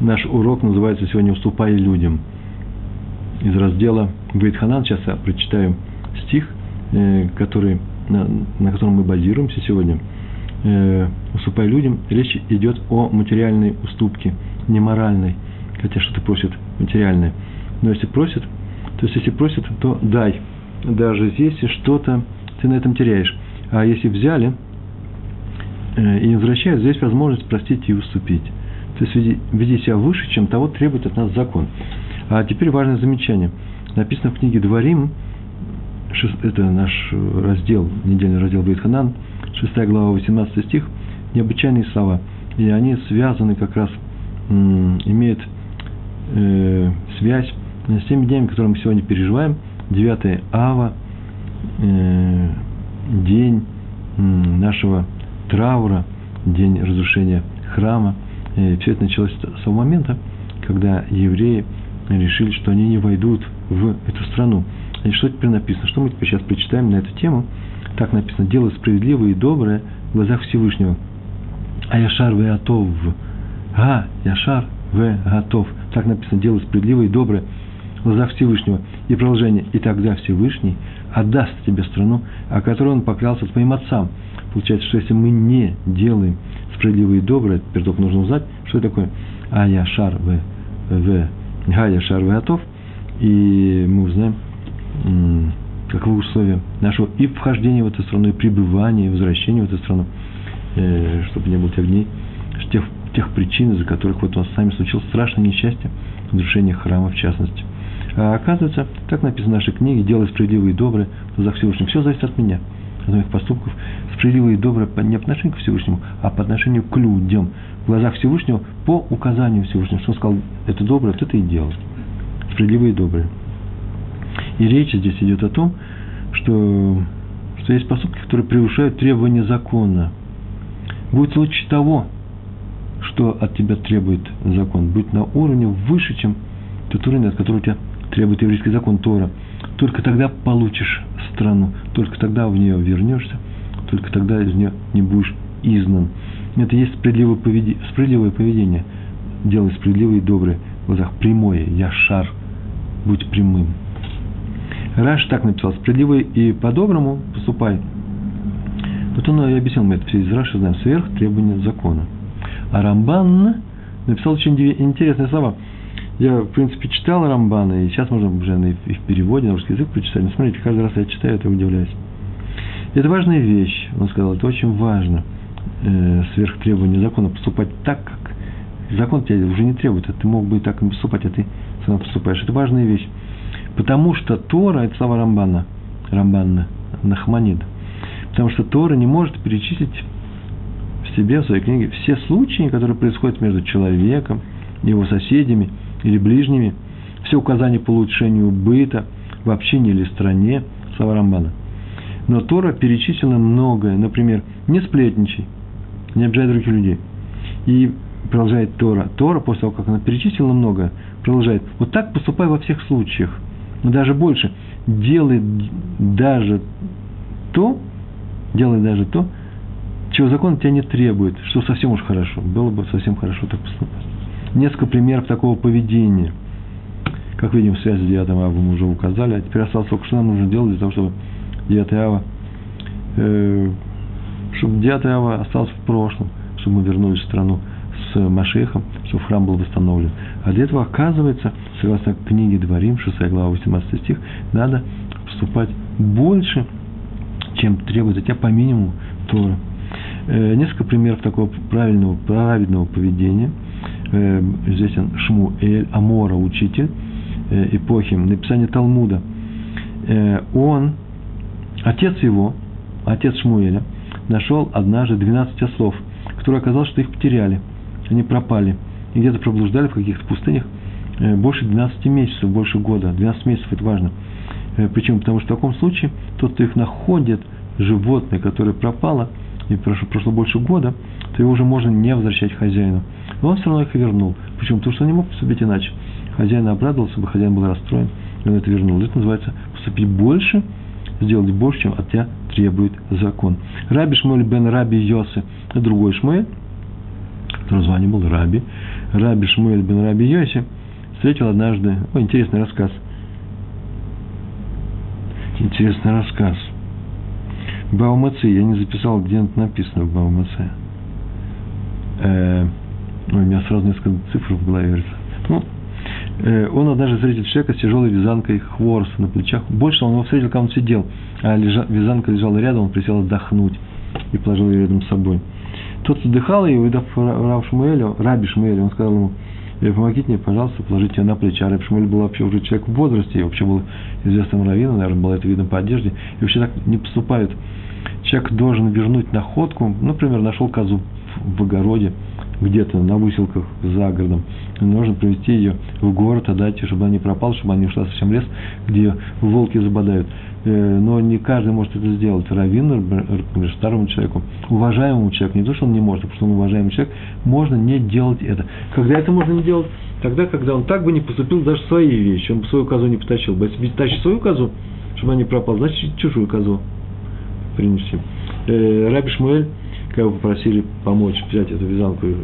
Наш урок называется сегодня «Уступай людям». Из раздела Бейтханан сейчас я прочитаю стих, э, который, на, на котором мы базируемся сегодня. Э, «Уступай людям» речь идет о материальной уступке, не моральной, хотя что-то просит материальное. Но если просит, то есть если просит, то дай. Даже если что-то ты на этом теряешь. А если взяли э, и не возвращают, здесь возможность простить и уступить. То есть веди, себя выше, чем того требует от нас закон. А теперь важное замечание. Написано в книге Дворим, это наш раздел, недельный раздел Бейтханан, 6 глава, 18 стих, необычайные слова. И они связаны как раз, имеют э, связь с теми днями, которые мы сегодня переживаем. 9 ава, э, день нашего траура, день разрушения храма – и все это началось с того момента, когда евреи решили, что они не войдут в эту страну. И что теперь написано? Что мы теперь сейчас прочитаем на эту тему? Так написано, дело справедливое и доброе в глазах Всевышнего. А Яшар в Атов. А, Яшар в Готов. Так написано, дело справедливое и доброе в глазах Всевышнего. И продолжение. И тогда Всевышний отдаст тебе страну, о которой он поклялся твоим отцам. Получается, что если мы не делаем справедливое и доброе, только нужно узнать, что это такое Ая Шар В, В, Гая Шар В Атов, и мы узнаем, каковы условия нашего и вхождения в эту страну, и пребывания, и возвращения в эту страну, э, чтобы не было тех дней, тех, тех причин, из-за которых вот у нас с вами случилось страшное несчастье, разрушение храма в частности. А оказывается, так написано в нашей книге, делай справедливое и доброе в глазах Всевышнего. Все зависит от меня от моих поступков, справедливое и доброе не по отношению к Всевышнему, а по отношению к людям. В глазах Всевышнего по указанию Всевышнего. Что он сказал, это доброе, то это и делай. Справедливое и доброе. И речь здесь идет о том, что, что есть поступки, которые превышают требования закона. Будет случай того, что от тебя требует закон, быть на уровне выше, чем тот уровень, от которого тебя требует еврейский закон Тора. Только тогда получишь страну, только тогда в нее вернешься, только тогда из нее не будешь изгнан. Это есть справедливое поведение, справедливое поведение. Делай справедливое и доброе в глазах. Прямое, я шар, будь прямым. Раш так написал, справедливый и по-доброму поступай. Вот он и объяснил, мы это все из Раши знаем, сверх требования закона. А Рамбан написал очень интересные слова – я, в принципе, читал Рамбана, и сейчас можно уже и в переводе на русский язык прочитать. Но смотрите, каждый раз я читаю, это удивляюсь. Это важная вещь, он сказал, это очень важно, э, сверх требования закона, поступать так, как закон тебя уже не требует, а ты мог бы и так поступать, а ты сам поступаешь. Это важная вещь. Потому что Тора – это слова Рамбана, Рамбана, Нахманид. Потому что Тора не может перечислить в себе, в своей книге, все случаи, которые происходят между человеком, его соседями – или ближними, все указания по улучшению быта в общине или стране, слова Рамбана. Но Тора перечислена многое, например, не сплетничай, не обижай других людей. И продолжает Тора. Тора, после того, как она перечислила многое, продолжает. Вот так поступай во всех случаях. Но даже больше. Делай даже то, делай даже то, чего закон тебя не требует, что совсем уж хорошо. Было бы совсем хорошо так поступать несколько примеров такого поведения. Как видим, связь с 9 ава мы уже указали, а теперь осталось только, что нам нужно делать для того, чтобы 9 ава, э, чтобы 9 ава осталось в прошлом, чтобы мы вернулись в страну с Машехом, чтобы храм был восстановлен. А для этого, оказывается, согласно книге Дворим, 6 глава, 18 стих, надо поступать больше, чем требует от тебя по минимуму Тора. Э, несколько примеров такого правильного, праведного поведения – известен Шмуэль, Амора, учитель э, эпохи, написание Талмуда. Э, он, отец его, отец Шмуэля, нашел однажды 12 ослов, которые оказалось, что их потеряли, они пропали, и где-то проблуждали в каких-то пустынях э, больше 12 месяцев, больше года, 12 месяцев, это важно. Почему? Потому что в таком случае тот, кто их находит, животное, которое пропало, и прошло больше года, то его уже можно не возвращать хозяину. Но он все равно их вернул. Почему? Потому что он не мог поступить иначе. Хозяин обрадовался бы, хозяин был расстроен, и он это вернул. Это называется поступить больше, сделать больше, чем от тебя требует закон. Раби Шмуэль бен Раби Йосы, другой Шмуэль, который звание был Раби, Раби Шмуэль бен Раби Йоси встретил однажды, о, интересный рассказ. Интересный рассказ. Баумаце, я не записал, где это написано в Баумаце. Э, у меня сразу несколько цифр в голове говорится. Ну, э, он однажды встретил человека с тяжелой вязанкой хвороста на плечах. Больше он его встретил, когда он сидел, а лежа, вязанка лежала рядом, он присел отдохнуть и положил ее рядом с собой. Тот вздыхал и, увидав Рав Шмуэля, Раби Шмуэля, он сказал ему, «Э, помогите мне, пожалуйста, положите ее на плечи. А Раби Шмуэль был вообще уже человек в возрасте, и вообще был известным раввином, наверное, было это видно по одежде. И вообще так не поступают. Человек должен вернуть находку, например, нашел козу в огороде, где-то на выселках за городом. Нужно привезти ее в город, отдать ее, чтобы она не пропала, чтобы она не ушла совсем в лес, где волки забодают. Э, но не каждый может это сделать. Раввин, например, старому человеку, уважаемому человеку, не то, что он не может, а потому что он уважаемый человек, можно не делать это. Когда это можно не делать? Тогда, когда он так бы не поступил даже свои вещи, он бы свою козу не потащил. Ведь тащит свою козу, чтобы она не пропала, значит, чужую козу принести. Э, Раби Шмуэль, когда его попросили помочь взять эту вязанку и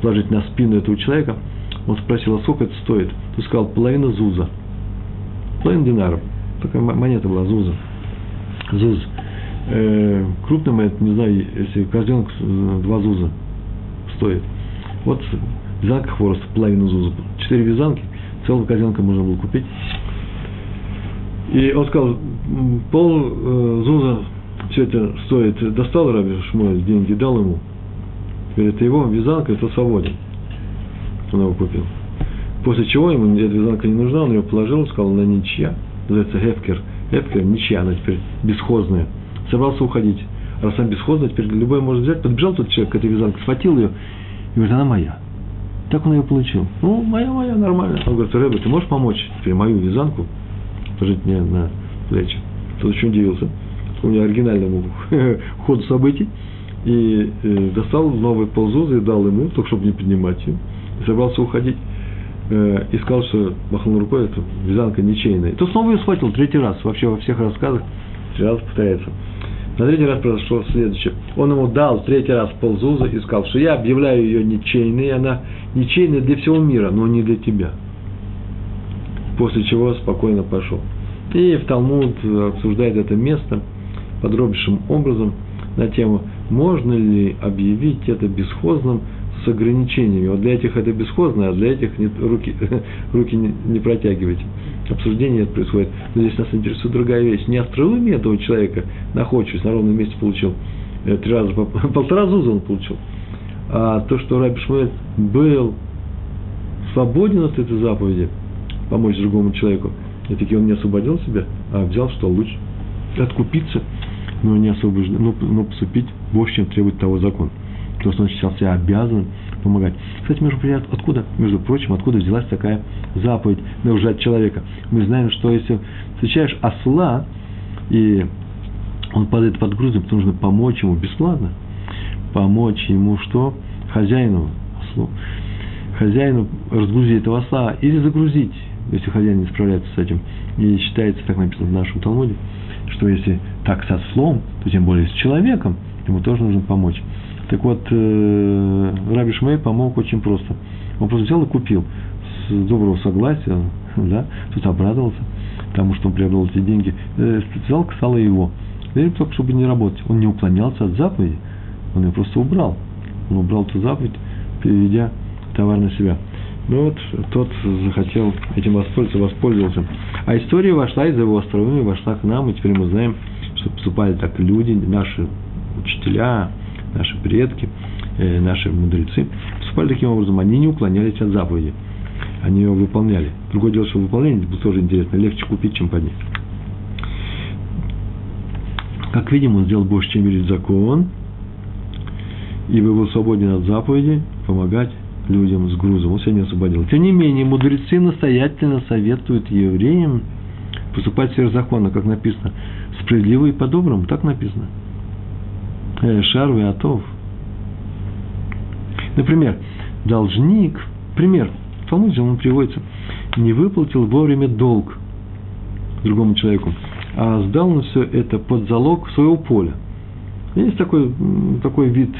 сложить на спину этого человека, он спросил, а сколько это стоит? Ты сказал, половина зуза. Половина динаров такая монета была, Зуза. Зуз. Э, крупный монет, не знаю, если козленок два Зуза стоит. Вот вязанка хвороста, половину Зуза. Четыре вязанки, целого козленка можно было купить. И он сказал, пол э, Зуза все это стоит. Достал Раби Шмуэль деньги, дал ему. Теперь это его вязанка, это свободен. Он его купил. После чего ему эта вязанка не нужна, он ее положил, сказал, она ничья называется Гефкер. Гефкер, ничья, она теперь бесхозная. Собрался уходить. Раз она бесхозная, теперь любой может взять. Подбежал тот человек к этой вязанке, схватил ее и говорит, она моя. Так он ее получил. Ну, моя, моя, нормально. Он говорит, Рэбе, ты можешь помочь теперь мою вязанку положить мне на плечи? Тот очень удивился. Меня оригинальному ходу событий. И э, достал новый ползузы и дал ему, только чтобы не поднимать ее. И собрался уходить. Э, и сказал, что махнул рукой, это вязанка ничейная. И то снова ее схватил третий раз. Вообще во всех рассказах три раза повторяется. На третий раз произошло следующее. Он ему дал третий раз ползуза и сказал, что я объявляю ее ничейной, она ничейная для всего мира, но не для тебя. После чего спокойно пошел. И в Талмуд обсуждает это место подробнейшим образом на тему, можно ли объявить это бесхозным с ограничениями. Вот для этих это бесхозно, а для этих нет, руки, руки не, не протягивайте. Обсуждение это происходит. Но здесь нас интересует другая вещь. Не остроумие этого человека, находчивость, на ровном месте получил э, три раза, полтора зуза он получил. А то, что Раби Шмуэль был свободен от этой заповеди, помочь другому человеку, и таки он не освободил себя, а взял, что лучше откупиться, но не освобождать, но, но поступить больше, чем требует того закон то, что он считал себя обязанным помогать. Кстати, между прочим, откуда, между прочим, откуда взялась такая заповедь нарушать человека? Мы знаем, что если встречаешь осла, и он падает под грузом, то нужно помочь ему бесплатно. Помочь ему что? Хозяину, ослу. Хозяину разгрузить этого осла или загрузить, если хозяин не справляется с этим. И считается, так написано в нашем Талмуде, что если так с ослом, то тем более с человеком, ему тоже нужно помочь. Так вот, э, Раби Шмей помог очень просто. Он просто взял и купил с доброго согласия, да, тут обрадовался тому, что он приобрел эти деньги. Э, взял, стало его. Теперь только, чтобы не работать. Он не уклонялся от заповеди, он ее просто убрал. Он убрал эту заповедь, переведя товар на себя. Ну вот, тот захотел этим воспользоваться, воспользовался. А история вошла из его островами, вошла к нам, и теперь мы знаем, что поступали так люди, наши учителя, наши предки, э, наши мудрецы, поступали таким образом, они не уклонялись от заповеди, они ее выполняли. Другое дело, что выполнение было тоже интересно, легче купить, чем поднять. Как видим, он сделал больше, чем верить закон, ибо был свободен от заповеди помогать людям с грузом. Он не освободил. Тем не менее, мудрецы настоятельно советуют евреям поступать сверхзаконно, как написано, справедливо и по-доброму, так написано. Э, Шарвы Атов. Например, должник, пример, в Талмуде он приводится, не выплатил вовремя долг другому человеку, а сдал на все это под залог своего поля. Есть такой, такой вид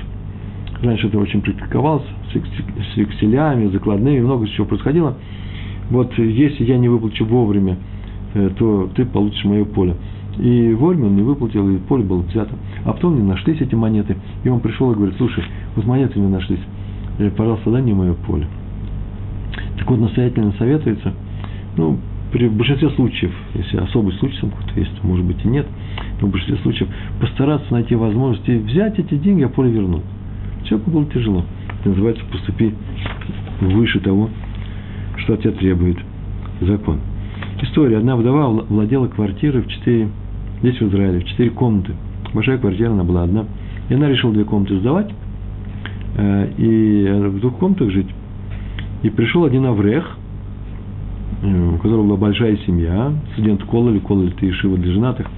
раньше это очень практиковалось, с векселями, закладными, много чего происходило. Вот если я не выплачу вовремя, э, то ты получишь мое поле. И вовремя он не выплатил, и поле было взято. А потом не нашлись эти монеты, и он пришел и говорит, слушай, вот монеты не нашлись, э, пожалуйста, дай мне мое поле. Так вот, настоятельно советуется, ну, при большинстве случаев, если особый случай там какой-то есть, может быть и нет, но в большинстве случаев постараться найти возможности взять эти деньги, а поле вернуть. Человеку было тяжело. Это называется поступи выше того, что от тебя требует закон. История. Одна вдова владела квартирой в четыре, здесь в Израиле, в четыре комнаты. Большая квартира, она была одна. И она решила две комнаты сдавать, э, и в двух комнатах жить. И пришел один Аврех, э, у которого была большая семья, студент Кололи, Кололи это Ишива для женатых,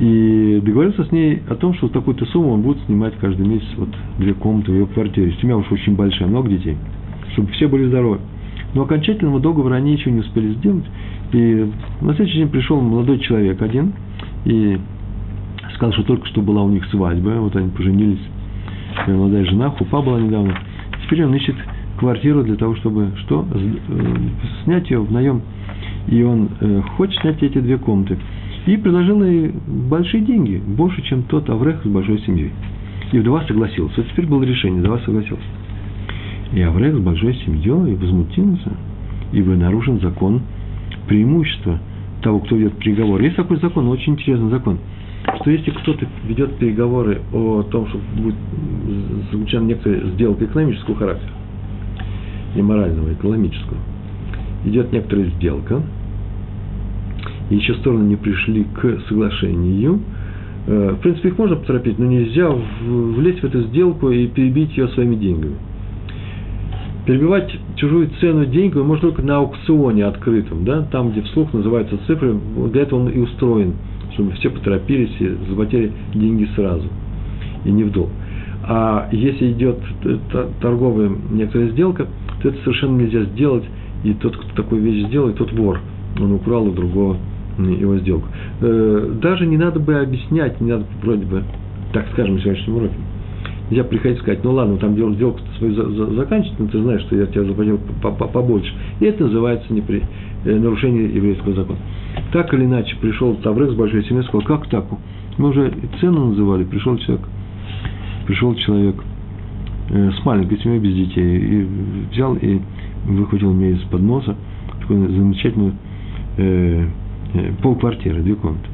и договорился с ней о том, что такую-то сумму он будет снимать каждый месяц вот две комнаты в ее квартире. Семья уж очень большая, много детей, чтобы все были здоровы. Но окончательного договора они еще не успели сделать. И на следующий день пришел молодой человек один и сказал, что только что была у них свадьба, вот они поженились, молодая жена, хупа была недавно. Теперь он ищет квартиру для того, чтобы что? Э, снять ее в наем. И он э, хочет снять эти две комнаты. И предложил ей большие деньги, больше, чем тот Аврех с большой семьей. И вдова согласилась. Вот теперь было решение, вдова согласилась. И Аврех с большой семьей возмутился, ибо нарушен закон преимущества того, кто ведет переговоры. Есть такой закон, очень интересный закон, что если кто-то ведет переговоры о том, что будет заключена некоторая сделка экономического характера, не морального, экономического, идет некоторая сделка, еще стороны не пришли к соглашению, э, в принципе, их можно поторопить, но нельзя влезть в эту сделку и перебить ее своими деньгами. Перебивать чужую цену деньгами можно только на аукционе открытом, да, там, где вслух называются цифры, для этого он и устроен, чтобы все поторопились и заплатили деньги сразу, и не в долг. А если идет торговая некоторая сделка, то это совершенно нельзя сделать, и тот, кто такую вещь сделает, тот вор. Он украл у другого его сделку. Э, даже не надо бы объяснять, не надо вроде бы, так скажем, в сегодняшнем уроке, Нельзя приходить и сказать, ну ладно, там дело, сделку свою за, за, заканчивать, но ты знаешь, что я тебя заплатил побольше. И это называется непри, э, нарушение еврейского закона. Так или иначе, пришел Таврек с большой семьей, сказал, как так? Мы уже цену называли, пришел человек, пришел человек э, с маленькой семьей, без детей, и взял и выхватил мне из-под носа такую замечательную э, полквартиры, две комнаты.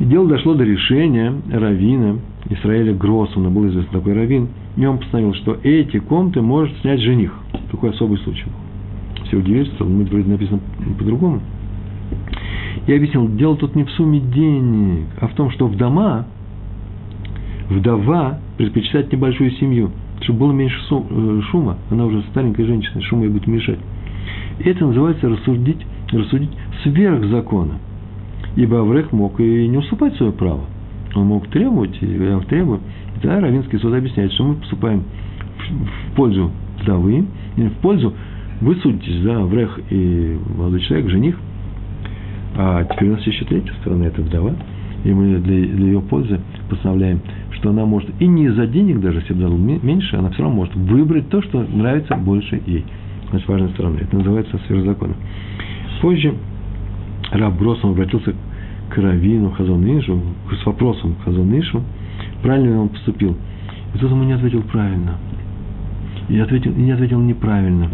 И дело дошло до решения Равина, Исраэля Гроссона, был известный такой раввин, и он постановил, что эти комнаты может снять жених. Такой особый случай Все удивились, что мы вроде написано по-другому. Я объяснил, дело тут не в сумме денег, а в том, что в дома вдова предпочитает небольшую семью, чтобы было меньше э, шума. Она уже старенькая женщина, шума ей будет мешать. И это называется рассудить, рассудить сверх закона. Ибо Аврех мог и не уступать свое право – он мог требовать, я требую. Да, Равинский суд объясняет, что мы поступаем в пользу вдовы, в пользу, вы судитесь за Аврех и молодой человек, жених, а теперь у нас еще третья сторона, это вдова, и мы для, для ее пользы постановляем, что она может, и не из-за денег даже, если бы дала меньше, она все равно может выбрать то, что нравится больше ей. Значит, важная сторона. Это называется сверхзакон. Позже Раб Гроссом обратился к Равину Хазанышу, с вопросом к Хазанышу, правильно ли он поступил. И тот ему не ответил правильно. И, ответил, и не ответил неправильно.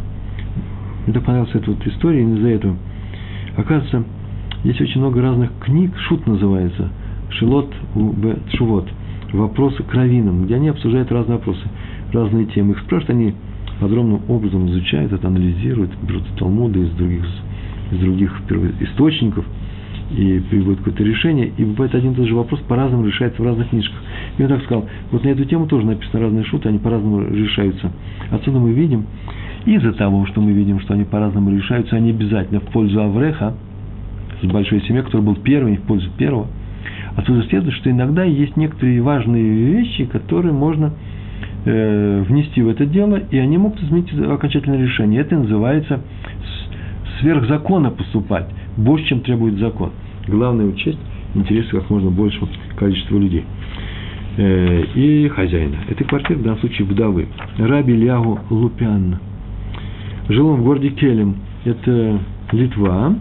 Мне так понравилась эта вот история, из-за этого. Оказывается, есть очень много разных книг, шут называется, Шилот. Шувот, вопросы к раввинам, где они обсуждают разные вопросы, разные темы. Их спрашивают, они подробным образом изучают это, анализируют, берут Талмуды из других, из других источников – и приводит какое-то решение, и бывает один и тот же вопрос по-разному решается в разных книжках. И он так сказал, вот на эту тему тоже написаны разные шуты, они по-разному решаются. Отсюда мы видим, из-за того, что мы видим, что они по-разному решаются, они обязательно в пользу Авреха, с большой семьей, который был первым, в пользу первого. Отсюда следует, что иногда есть некоторые важные вещи, которые можно э, внести в это дело, и они могут изменить окончательное решение. Это называется сверхзакона поступать больше, чем требует закон. Главное учесть интересы как можно большего количества людей. э, и хозяина. Этой квартиры, в данном случае, вдовы. Раби Лягу Лупян. Жил он в городе Келем. Это Литва.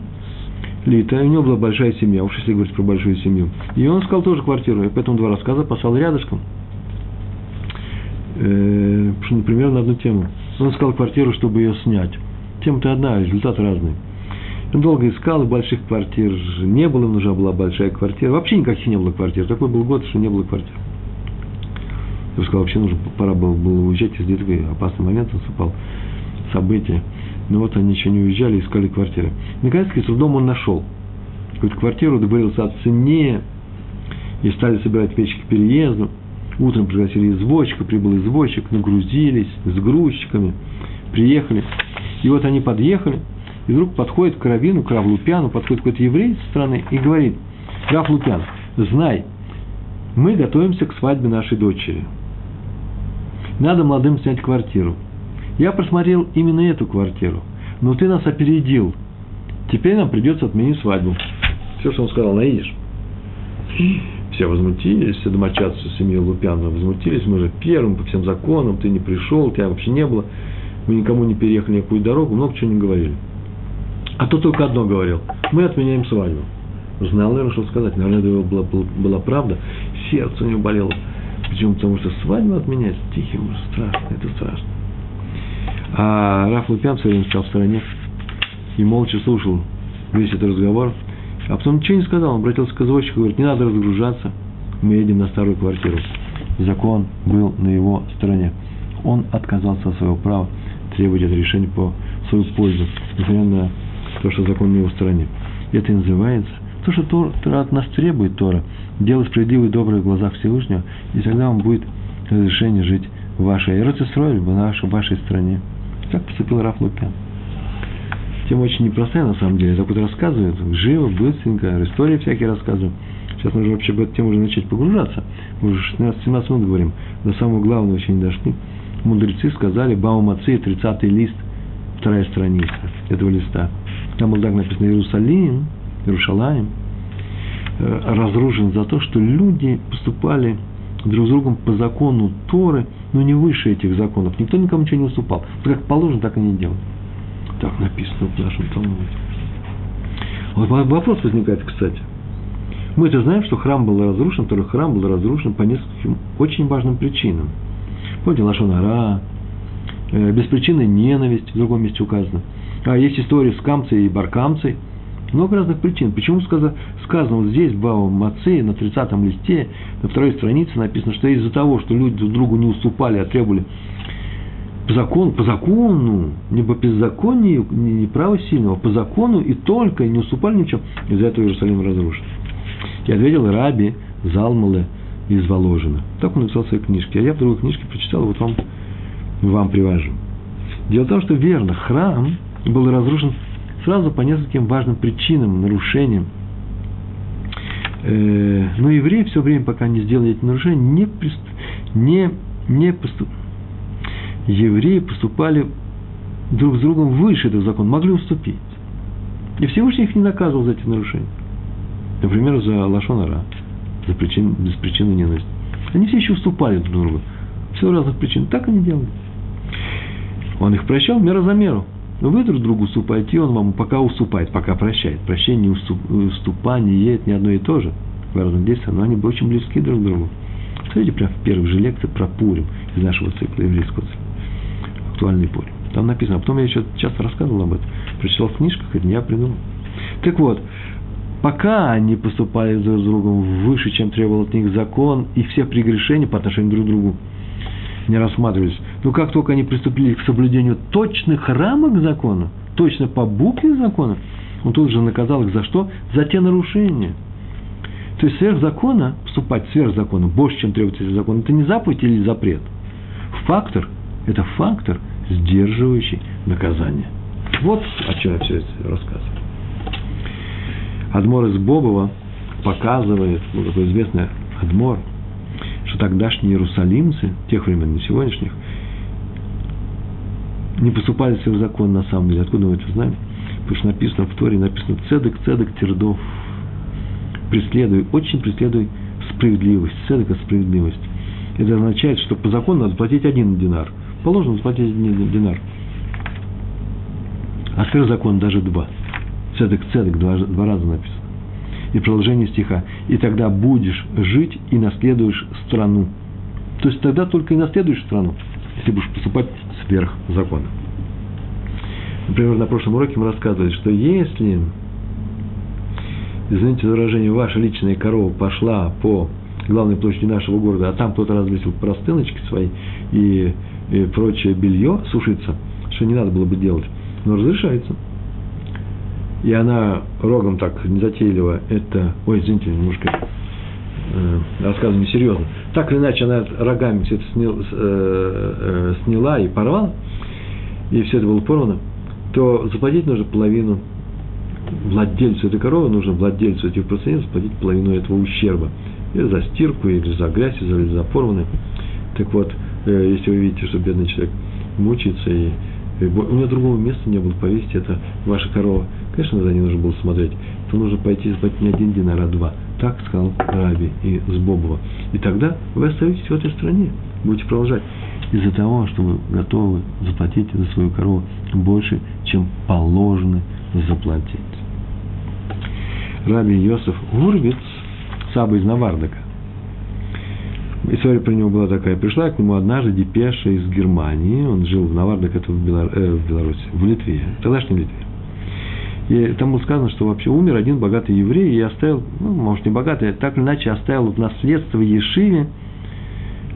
Лита, у него была большая семья, уж если говорить про большую семью. И он искал тоже квартиру, и поэтому два рассказа послал рядышком. Э, например, на одну тему. Он искал квартиру, чтобы ее снять. Тема-то одна, результат разный. Он долго искал, больших квартир не было, нужна была большая квартира. Вообще никаких не было квартир. Такой был год, что не было квартир. Я бы сказал, вообще нужно, пора было, было уезжать из Литвы. Опасный момент наступал, события. Но вот они еще не уезжали, искали квартиры. Наконец-таки с трудом он нашел какую-то квартиру, договорился о цене, и стали собирать вещи к переезду. Утром пригласили извозчика, прибыл извозчик, нагрузились с грузчиками, приехали. И вот они подъехали, и вдруг подходит к Равину, к Равлупяну, подходит какой-то еврей со стороны и говорит, Рав Лупян, знай, мы готовимся к свадьбе нашей дочери. Надо молодым снять квартиру. Я просмотрел именно эту квартиру, но ты нас опередил. Теперь нам придется отменить свадьбу. Все, что он сказал, наидишь. Все возмутились, все домочадцы семьи Лупянова возмутились. Мы же первым по всем законам, ты не пришел, тебя вообще не было. Мы никому не переехали никакую дорогу, много чего не говорили. А то только одно говорил. Мы отменяем свадьбу. Знал, наверное, что сказать. Наверное, это была, была, была правда. Сердце у него болело. Почему? Потому что свадьбу отменять тихим страшно. Это страшно. А Раф Лупян все время стоял в стороне и молча слушал весь этот разговор. А потом ничего не сказал. Он обратился к извозчику и говорит, не надо разгружаться. Мы едем на старую квартиру. Закон был на его стороне. Он отказался от своего права требовать это решение по свою пользу, несмотря на то, что закон на его стороне. Это и называется то, что Тора от нас требует Тора, делать справедливые добрые в глазах Всевышнего, и тогда он будет разрешение жить в вашей Эрцисройль, в нашей, в вашей стране. Как поступил Раф Лупян. Тема очень непростая, на самом деле. Так вот рассказывает, живо, быстренько, истории всякие рассказывают. Сейчас нужно вообще в эту тему уже начать погружаться. Мы уже 16-17 минут говорим. До самого главного еще не дошли. Мудрецы сказали, Баумацы, 30-й лист, вторая страница этого листа. Там был так написано Иерусалим, Иерушалаем, э, разрушен за то, что люди поступали друг с другом по закону Торы, но не выше этих законов. Никто никому ничего не уступал. Как положено, так и не делали. Так написано в нашем Талмуде. Вот вопрос возникает, кстати. Мы-то знаем, что храм был разрушен, второй храм был разрушен по нескольким очень важным причинам. Помните, Лашонара, э, беспричинная ненависть, в другом месте указано. А есть история с Камцей и Баркамцей. Много разных причин. Почему сказано, сказано вот здесь, в Бао Маце, на 30-м листе, на второй странице написано, что из-за того, что люди друг другу не уступали, а требовали по закону, по закону, не по беззаконию, не, не право сильного, а по закону и только не уступали ничем, из-за этого Иерусалим разрушен. И ответил Раби Залмале из Воложина. Так он написал в своей книжке. А я в другой книжке прочитал, вот вам, вам привожу. Дело в том, что верно, храм был разрушен сразу по нескольким важным причинам, нарушениям. Э, но евреи все время, пока не сделали эти нарушения, не, не, не поступ... евреи поступали друг с другом выше этого закона, могли уступить. И Всевышний их не наказывал за эти нарушения. Например, за лошонара, за причин, без причины ненависти. Они все еще уступали друг другу. Все разных причин. Так они делали. Он их прощал мера за меру. Вы друг другу уступаете, и он вам пока уступает, пока прощает. Прощение уступание – это не одно и то же в разных действиях, но они были очень близки друг к другу. Смотрите прямо в первых же лекциях про Пурим из нашего цикла, еврейского цикла. Актуальный Пурим. Там написано, а потом я еще часто рассказывал об этом. Прочитал в книжках, это не я придумал. Так вот, пока они поступали друг с другом выше, чем требовал от них закон, и все прегрешения по отношению друг к другу не рассматривались. Но как только они приступили к соблюдению точных рамок закона, точно по букве закона, он тут же наказал их за что? За те нарушения. То есть сверх закона, вступать сверх закона, больше, чем требуется из закона, это не заповедь или запрет. Фактор – это фактор, сдерживающий наказание. Вот о чем я все это рассказываю. Адмор из Бобова показывает, ну, такой известный Адмор – что тогдашние иерусалимцы, тех времен, не сегодняшних, не поступали в закон на самом деле. Откуда мы это знаем? Потому что написано в Торе, написано «Цедек, цедек, тердов». Преследуй, очень преследуй справедливость. Цедек – это справедливость. Это означает, что по закону надо платить один динар. Положено заплатить один динар. А теперь закон даже два. Цедек, цедек, два, два раза написано. И продолжение стиха. И тогда будешь жить и наследуешь страну. То есть тогда только и наследуешь страну, если будешь поступать сверх закона. Например, на прошлом уроке мы рассказывали, что если, извините за выражение, ваша личная корова пошла по главной площади нашего города, а там кто-то развесил простыночки свои и, и прочее белье сушиться, что не надо было бы делать, но разрешается. И она рогом так незатейливо это... Ой, извините, немножко э, рассказываю несерьезно. Так или иначе, она рогами все это сняла, э, э, сняла и порвала, и все это было порвано, то заплатить нужно половину владельцу этой коровы, нужно владельцу этих простыней заплатить половину этого ущерба или за стирку, или за грязь, или за порваны. Так вот, э, если вы видите, что бедный человек мучается, и у него другого места не было повесить, это ваша корова, конечно, за ней нужно было смотреть, то нужно пойти заплатить не один динар, а два. Так сказал Раби и Сбобова. И тогда вы остаетесь в этой стране, будете продолжать. Из-за того, что вы готовы заплатить за свою корову больше, чем положено заплатить. Раби Йосиф Гурвиц Саба из Навардака. История про него была такая. Пришла к нему однажды депеша из Германии. Он жил в Навардак, это в, Белор... э, в Беларуси, в Литве, в тогдашней Литве. И там было сказано, что вообще умер один богатый еврей и оставил, ну, может, не богатый, а так или иначе оставил в наследство Ешиве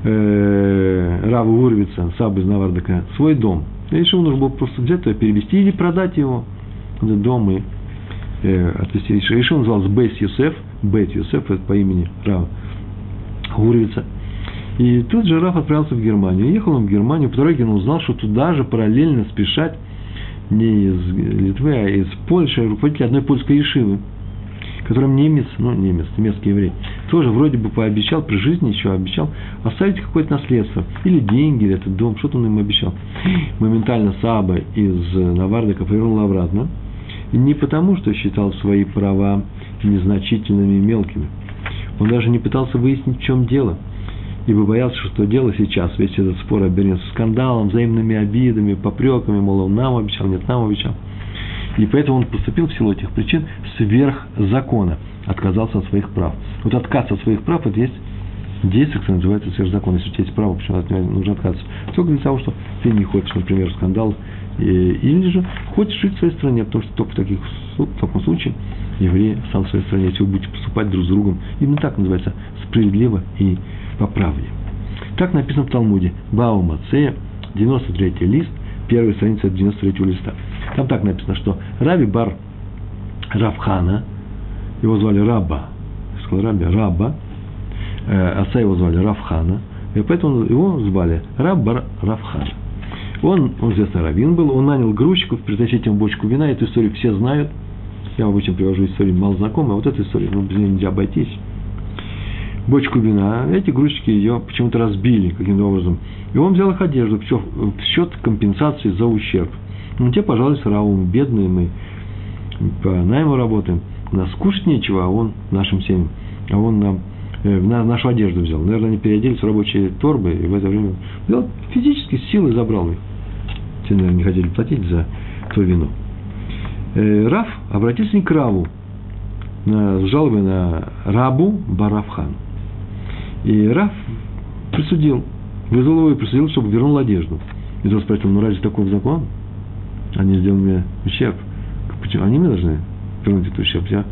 э, Раву Урвица, Саба из Навардака, свой дом. И Ешиву нужно было просто взять, перевести или продать его, этот дом, и э, отвезти Ешиву. Ешиву назывался Бейс Юсеф – Бет Юсеф, по имени Рава Гуровица. И тут же Раф отправился в Германию. Ехал он в Германию, по дороге он узнал, что туда же параллельно спешать не из Литвы, а из Польши, руководитель одной польской ешивы, которым немец, ну, немец, немецкий еврей, тоже вроде бы пообещал, при жизни еще обещал оставить какое-то наследство, или деньги, или этот дом, что-то он им обещал. Моментально Саба из Навардика повернул обратно, не потому, что считал свои права незначительными и мелкими. Он даже не пытался выяснить, в чем дело, ибо боялся, что дело сейчас, весь этот спор обернется скандалом, взаимными обидами, попреками, мол, он нам обещал, нет, нам обещал. И поэтому он поступил в силу этих причин сверх закона, отказался от своих прав. Вот отказ от своих прав – это есть действие, которое называется сверх закона. Если у тебя есть право, почему от него нужно отказываться? Только для того, что ты не хочешь, например, скандал, или же хочешь жить в своей стране, потому что только в, таких, в таком случае евреи сам в своей стране, если вы будете поступать друг с другом, именно так называется справедливо и по правде. Так написано в Талмуде. Бау Мацея, 93 лист, первая страница 93 листа. Там так написано, что Раби Бар Равхана, его звали Раба, сказал Раби, Раба, э, отца его звали Равхана, и поэтому его звали Раб Бар Равхана. Он, он известный раввин был, он нанял грузчиков притащить ему бочку вина, эту историю все знают – я обычно привожу историю мало знакомые, а вот эта история, ну, без нее нельзя обойтись. Бочку вина, эти грузчики ее почему-то разбили каким-то образом. И он взял их одежду в счет компенсации за ущерб. Ну, те, пожалуйста, Раум, бедные мы, по найму работаем, нас кушать нечего, а он нашим семьям, а он нам э, нашу одежду взял. Наверное, они переоделись в рабочие торбы, и в это время взял физически силой забрал их. Те, наверное, не хотели платить за то вино. Э, Раф обратился не к Раву, с жалобой на Рабу Барафхан. И Раф присудил, вызвал его и присудил, чтобы вернул одежду. И тот спросил, ну разве такой закон? Они сделали мне ущерб. Почему? Они мне должны вернуть этот ущерб. Я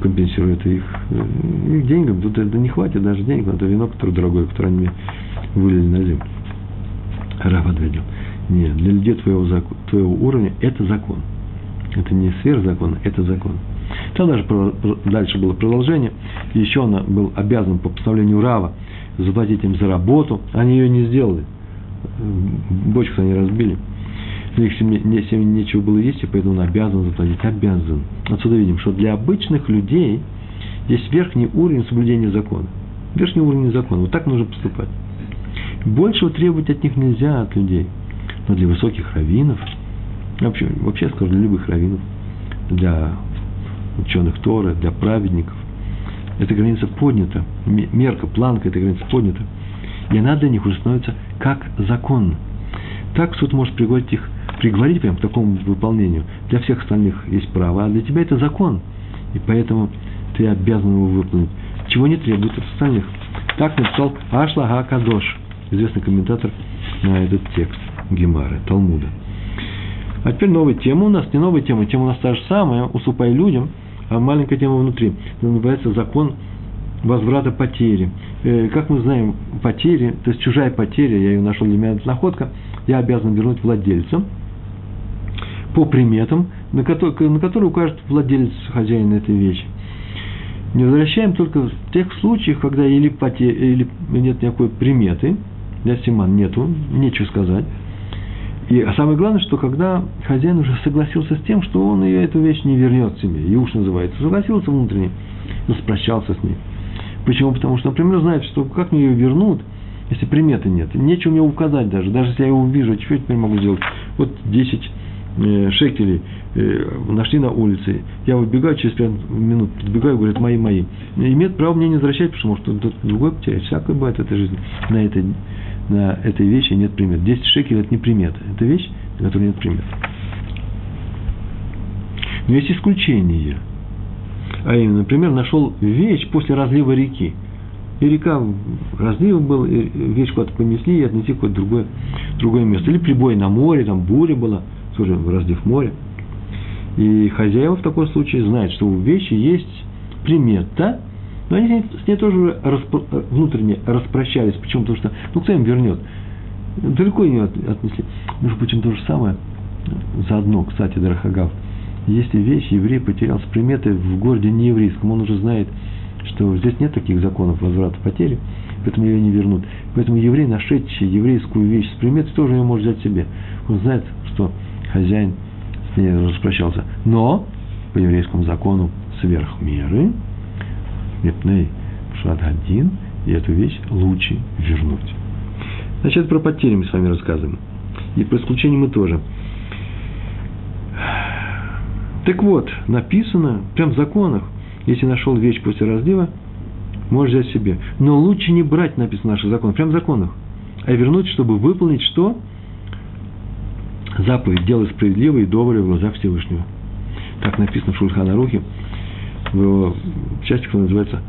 компенсирую это их, э, их деньгам. Тут это не хватит даже денег на то вино, которое дорогое, которое они мне вылили на землю. Раф ответил, нет, для людей твоего, твоего уровня это закон. Это не сверхзакон, это закон. Там даже дальше было продолжение. Еще он был обязан по постановлению Рава заплатить им за работу. Они ее не сделали. Бочку они разбили. Их семье, семье нечего было есть, и поэтому он обязан заплатить. Обязан. Отсюда видим, что для обычных людей есть верхний уровень соблюдения закона. Верхний уровень закона. Вот так нужно поступать. Большего требовать от них нельзя, от людей. Но для высоких раввинов – Вообще, вообще скажу, для любых раввинов, для ученых Торы, для праведников, эта граница поднята, мерка, планка этой границы поднята, и она для них уже становится как закон. Так суд может приговорить их, приговорить прям к такому выполнению. Для всех остальных есть право, а для тебя это закон. И поэтому ты обязан его выполнить. Чего не требует от остальных. Так написал Ашлага Кадош, известный комментатор на этот текст Гемары, Талмуда. А теперь новая тема у нас, не новая тема, тема у нас та же самая, уступай людям, а маленькая тема внутри. Это называется закон возврата потери. Э, как мы знаем, потери, то есть чужая потеря, я ее нашел для меня, это находка, я обязан вернуть владельцу по приметам, на которые, на которые укажет владелец хозяина этой вещи. Не возвращаем только в тех случаях, когда или, потеря, или нет никакой приметы, для Симан нету, нечего сказать. И, самое главное, что когда хозяин уже согласился с тем, что он ее, эту вещь не вернет себе, и уж называется, согласился внутренне, распрощался с ней. Почему? Потому что, например, знает, что как мне ее вернут, если приметы нет, нечего мне указать даже, даже если я его увижу, что я теперь могу сделать? Вот 10 э, шекелей э, нашли на улице, я выбегаю, через 5 минут подбегаю, говорят, мои, мои. Имеет право мне не возвращать, потому что может другой потерять, всякое бывает в этой жизни. На этой на этой вещи нет примет. 10 шекелей – это не примета. Это вещь, на которой нет примет. Но есть исключение. А именно, например, нашел вещь после разлива реки. И река разлива была, вещь куда-то понесли и отнесли какое-то другое, другое место. Или прибой на море, там буря была, тоже разлив моря. И хозяева в таком случае знают, что у вещи есть примета, но они с ней тоже распро, внутренне распрощались. Почему? Потому что, ну, кто им вернет? Далеко ее отнесли. Между прочим, то же самое. Заодно, кстати, Дарахагав. Если вещь еврей потерял с приметой в городе нееврейском, он уже знает, что здесь нет таких законов возврата потери, поэтому ее не вернут. Поэтому еврей, нашедший еврейскую вещь с приметой, тоже ее может взять себе. Он знает, что хозяин с ней распрощался. Но по еврейскому закону сверх меры – мипней шадгадин, и эту вещь лучше вернуть. Значит, про потери мы с вами рассказываем. И про исключение мы тоже. Так вот, написано, прям в законах, если нашел вещь после разлива, можешь взять себе. Но лучше не брать, написано в наших законах, прям в законах, а вернуть, чтобы выполнить что? Заповедь «Делай справедливо и доброе в глазах Всевышнего». Так написано в Шульханарухе, в части, которая называется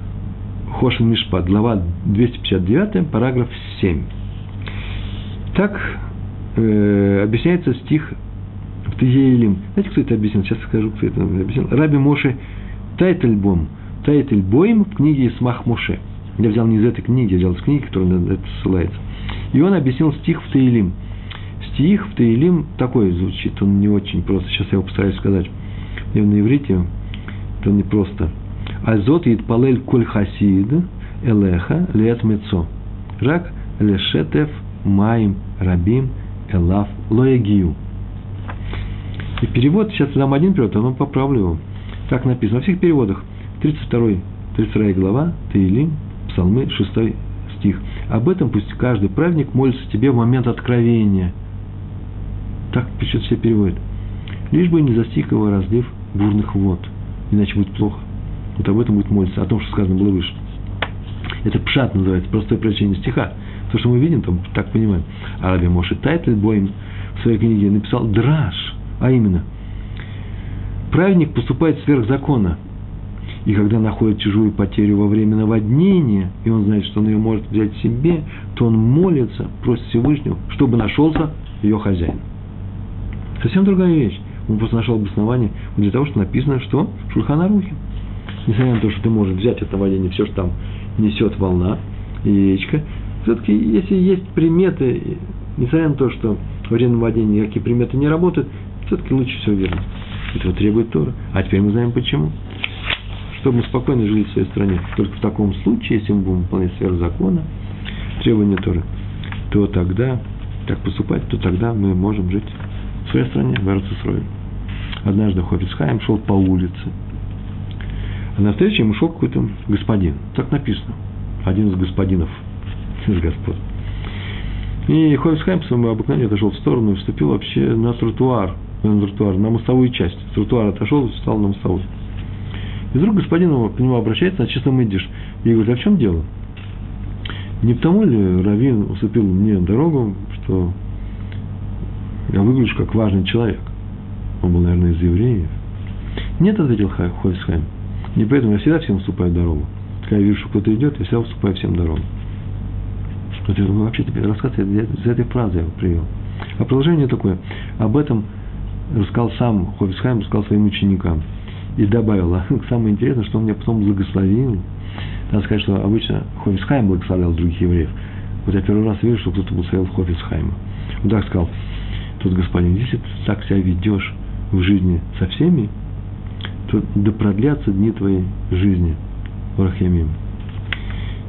Хошин Мишпат, глава 259, параграф 7. Так э, объясняется стих в Тезеилим. Знаете, кто это объяснил? Сейчас скажу, кто это объяснил. Раби Моше Тайтельбом. Тайтельбоим в книге Смах Моше. Я взял не из этой книги, я взял из книги, которая на это ссылается. И он объяснил стих в Таилим. Стих в Таилим такой звучит, он не очень просто. Сейчас я его постараюсь сказать. Я на иврите это не просто. Азот палель коль хасид элеха лет мецо. Рак лешетев маим рабим элав лоягию. И перевод, сейчас дам один перевод, а но поправлю его. Так написано. Во всех переводах 32, 32 глава, Таилим, Псалмы, 6 стих. Об этом пусть каждый праведник молится тебе в момент откровения. Так пишет все переводят. Лишь бы не застиг его разлив бурных вод иначе будет плохо. Вот об этом будет молиться, о том, что сказано было выше. Это пшат называется, простое прочтение стиха. То, что мы видим, там так понимаем. А Раби Моши Тайтель Боим в своей книге написал драж, а именно, праведник поступает сверх закона, и когда находит чужую потерю во время наводнения, и он знает, что он ее может взять себе, то он молится, просит Всевышнего, чтобы нашелся ее хозяин. Совсем другая вещь. Он просто нашел обоснование для того, что написано, что в Шульханарухе. Несмотря на то, что ты можешь взять это водение, все, что там несет волна и речка, все-таки, если есть приметы, несмотря на то, что во время водения никакие приметы не работают, все-таки лучше все верно. Этого требует Тора. А теперь мы знаем почему. Чтобы мы спокойно жили в своей стране. Только в таком случае, если мы будем выполнять сферу закона, требования Торы, то тогда, так поступать, то тогда мы можем жить в своей стране, в Эрцисрое. Однажды Хофицхайм шел по улице, а на встрече ему шел какой-то господин. Так написано. Один из господинов, из господ. И Хофицхайм по своему обыкновению отошел в сторону и вступил вообще на тротуар, на тротуар, на мостовую часть. С тротуара отошел и встал на мостовую. И вдруг господин к нему обращается на чистом идиш и говорит, а в чем дело? Не потому ли Равин уступил мне дорогу, что я выгляжу как важный человек? Он был, наверное, из евреев. Нет, ответил Хойсхайм. Не поэтому я всегда всем уступаю дорогу. Когда я вижу, что кто-то идет, я всегда уступаю всем дорогу. Вот это вообще теперь рассказ из этой фразы я привел. А продолжение такое. Об этом рассказал сам Ховисхайм, рассказал своим ученикам. И добавил, а самое интересное, что он меня потом благословил. Надо сказать, что обычно Ховисхайм благословлял других евреев. Вот я первый раз вижу, что кто-то благословил Ховисхайма. Он так сказал, тот господин, если ты так себя ведешь в жизни со всеми, то да продлятся дни твоей жизни в Рахемим.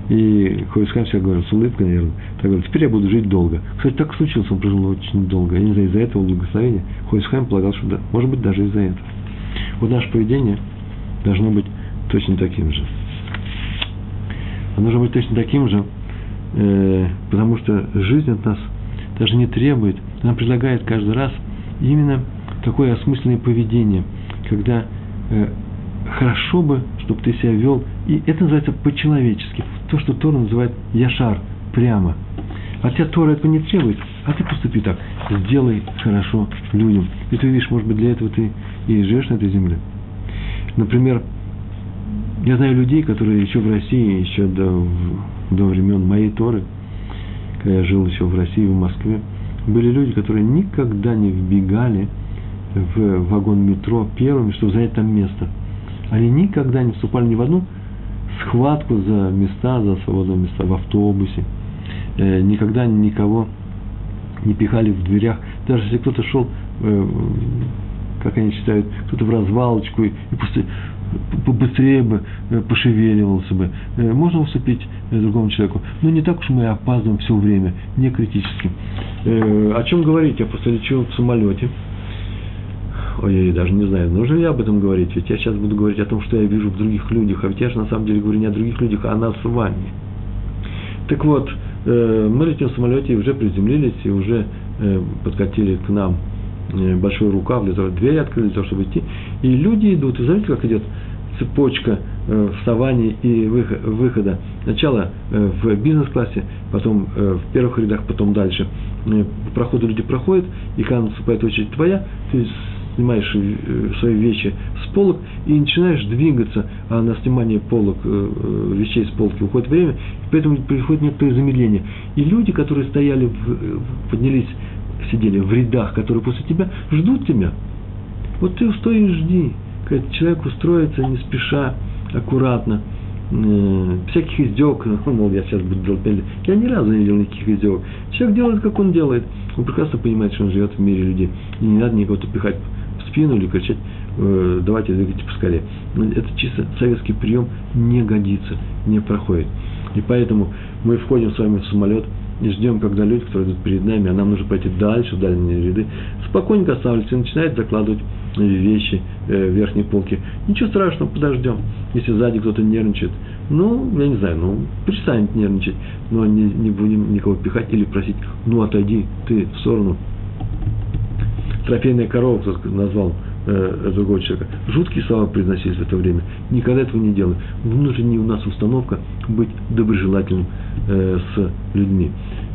И Хойскам всегда говорил с улыбкой, наверное, так говорит, теперь я буду жить долго. Кстати, так случилось, он прожил очень долго. Я не знаю, из-за этого благословения Хойсхайм полагал, что да, может быть, даже из-за этого. Вот наше поведение должно быть точно таким же. Оно должно быть точно таким же, э, потому что жизнь от нас даже не требует, она предлагает каждый раз именно такое осмысленное поведение, когда э, хорошо бы, чтобы ты себя вел, и это называется по-человечески, то, что Тора называет яшар, прямо. А тебя Тора этого не требует, а ты поступи так, сделай хорошо людям. И ты видишь, может быть, для этого ты и живешь на этой земле. Например, я знаю людей, которые еще в России, еще до, до времен моей Торы, когда я жил еще в России, в Москве, были люди, которые никогда не вбегали в вагон метро первыми, чтобы занять там место – они никогда не вступали ни в одну схватку за места, за свободные места в автобусе. Э, никогда никого не пихали в дверях. Даже если кто-то шел, э, как они считают, кто-то в развалочку и, просто побыстрее бы э, пошевеливался бы. Э, можно уступить э, другому человеку. Но не так уж мы опаздываем все время, не критически. О чем говорить? Я просто лечу в самолете ой, я даже не знаю, нужно ли об этом говорить, ведь я сейчас буду говорить о том, что я вижу в других людях, а ведь я же на самом деле говорю не о других людях, а о нас с вами. Так вот, мы летим в самолете и уже приземлились, и уже подкатили к нам большой рукав для того, двери открыли для того, чтобы идти, и люди идут, и знаете, как идет цепочка вставания и выхода. Сначала в бизнес-классе, потом в первых рядах, потом дальше. По проходу люди проходят, и когда наступает очередь твоя, ты снимаешь э, свои вещи с полок и начинаешь двигаться, а на снимание полок, э, э, вещей с полки уходит время, и поэтому приходит некоторое замедление. И люди, которые стояли, поднялись, сидели в рядах, которые после тебя, ждут тебя. Вот ты стой и жди. Когда человек устроится не спеша, аккуратно, всяких издевок, мол, я сейчас буду делать медленно. Я ни разу не видел никаких издевок. Человек делает, как он делает. Он прекрасно понимает, что он живет в мире людей. И не надо никого пихать спину или кричать, э, давайте двигайте поскорее. Это чисто советский прием не годится, не проходит. И поэтому мы входим с вами в самолет и ждем, когда люди, которые идут перед нами, а нам нужно пойти дальше, в дальние ряды, спокойненько останавливаются и начинают закладывать вещи э, в верхней полке. Ничего страшного, подождем. Если сзади кто-то нервничает, ну, я не знаю, ну, перестанет нервничать, но не, не будем никого пихать или просить, ну, отойди ты в сторону, трофейная корова, кто назвал э, другого человека. Жуткие слова произносились в это время. Никогда этого не делали. Внутренняя у нас установка быть доброжелательным э, с людьми.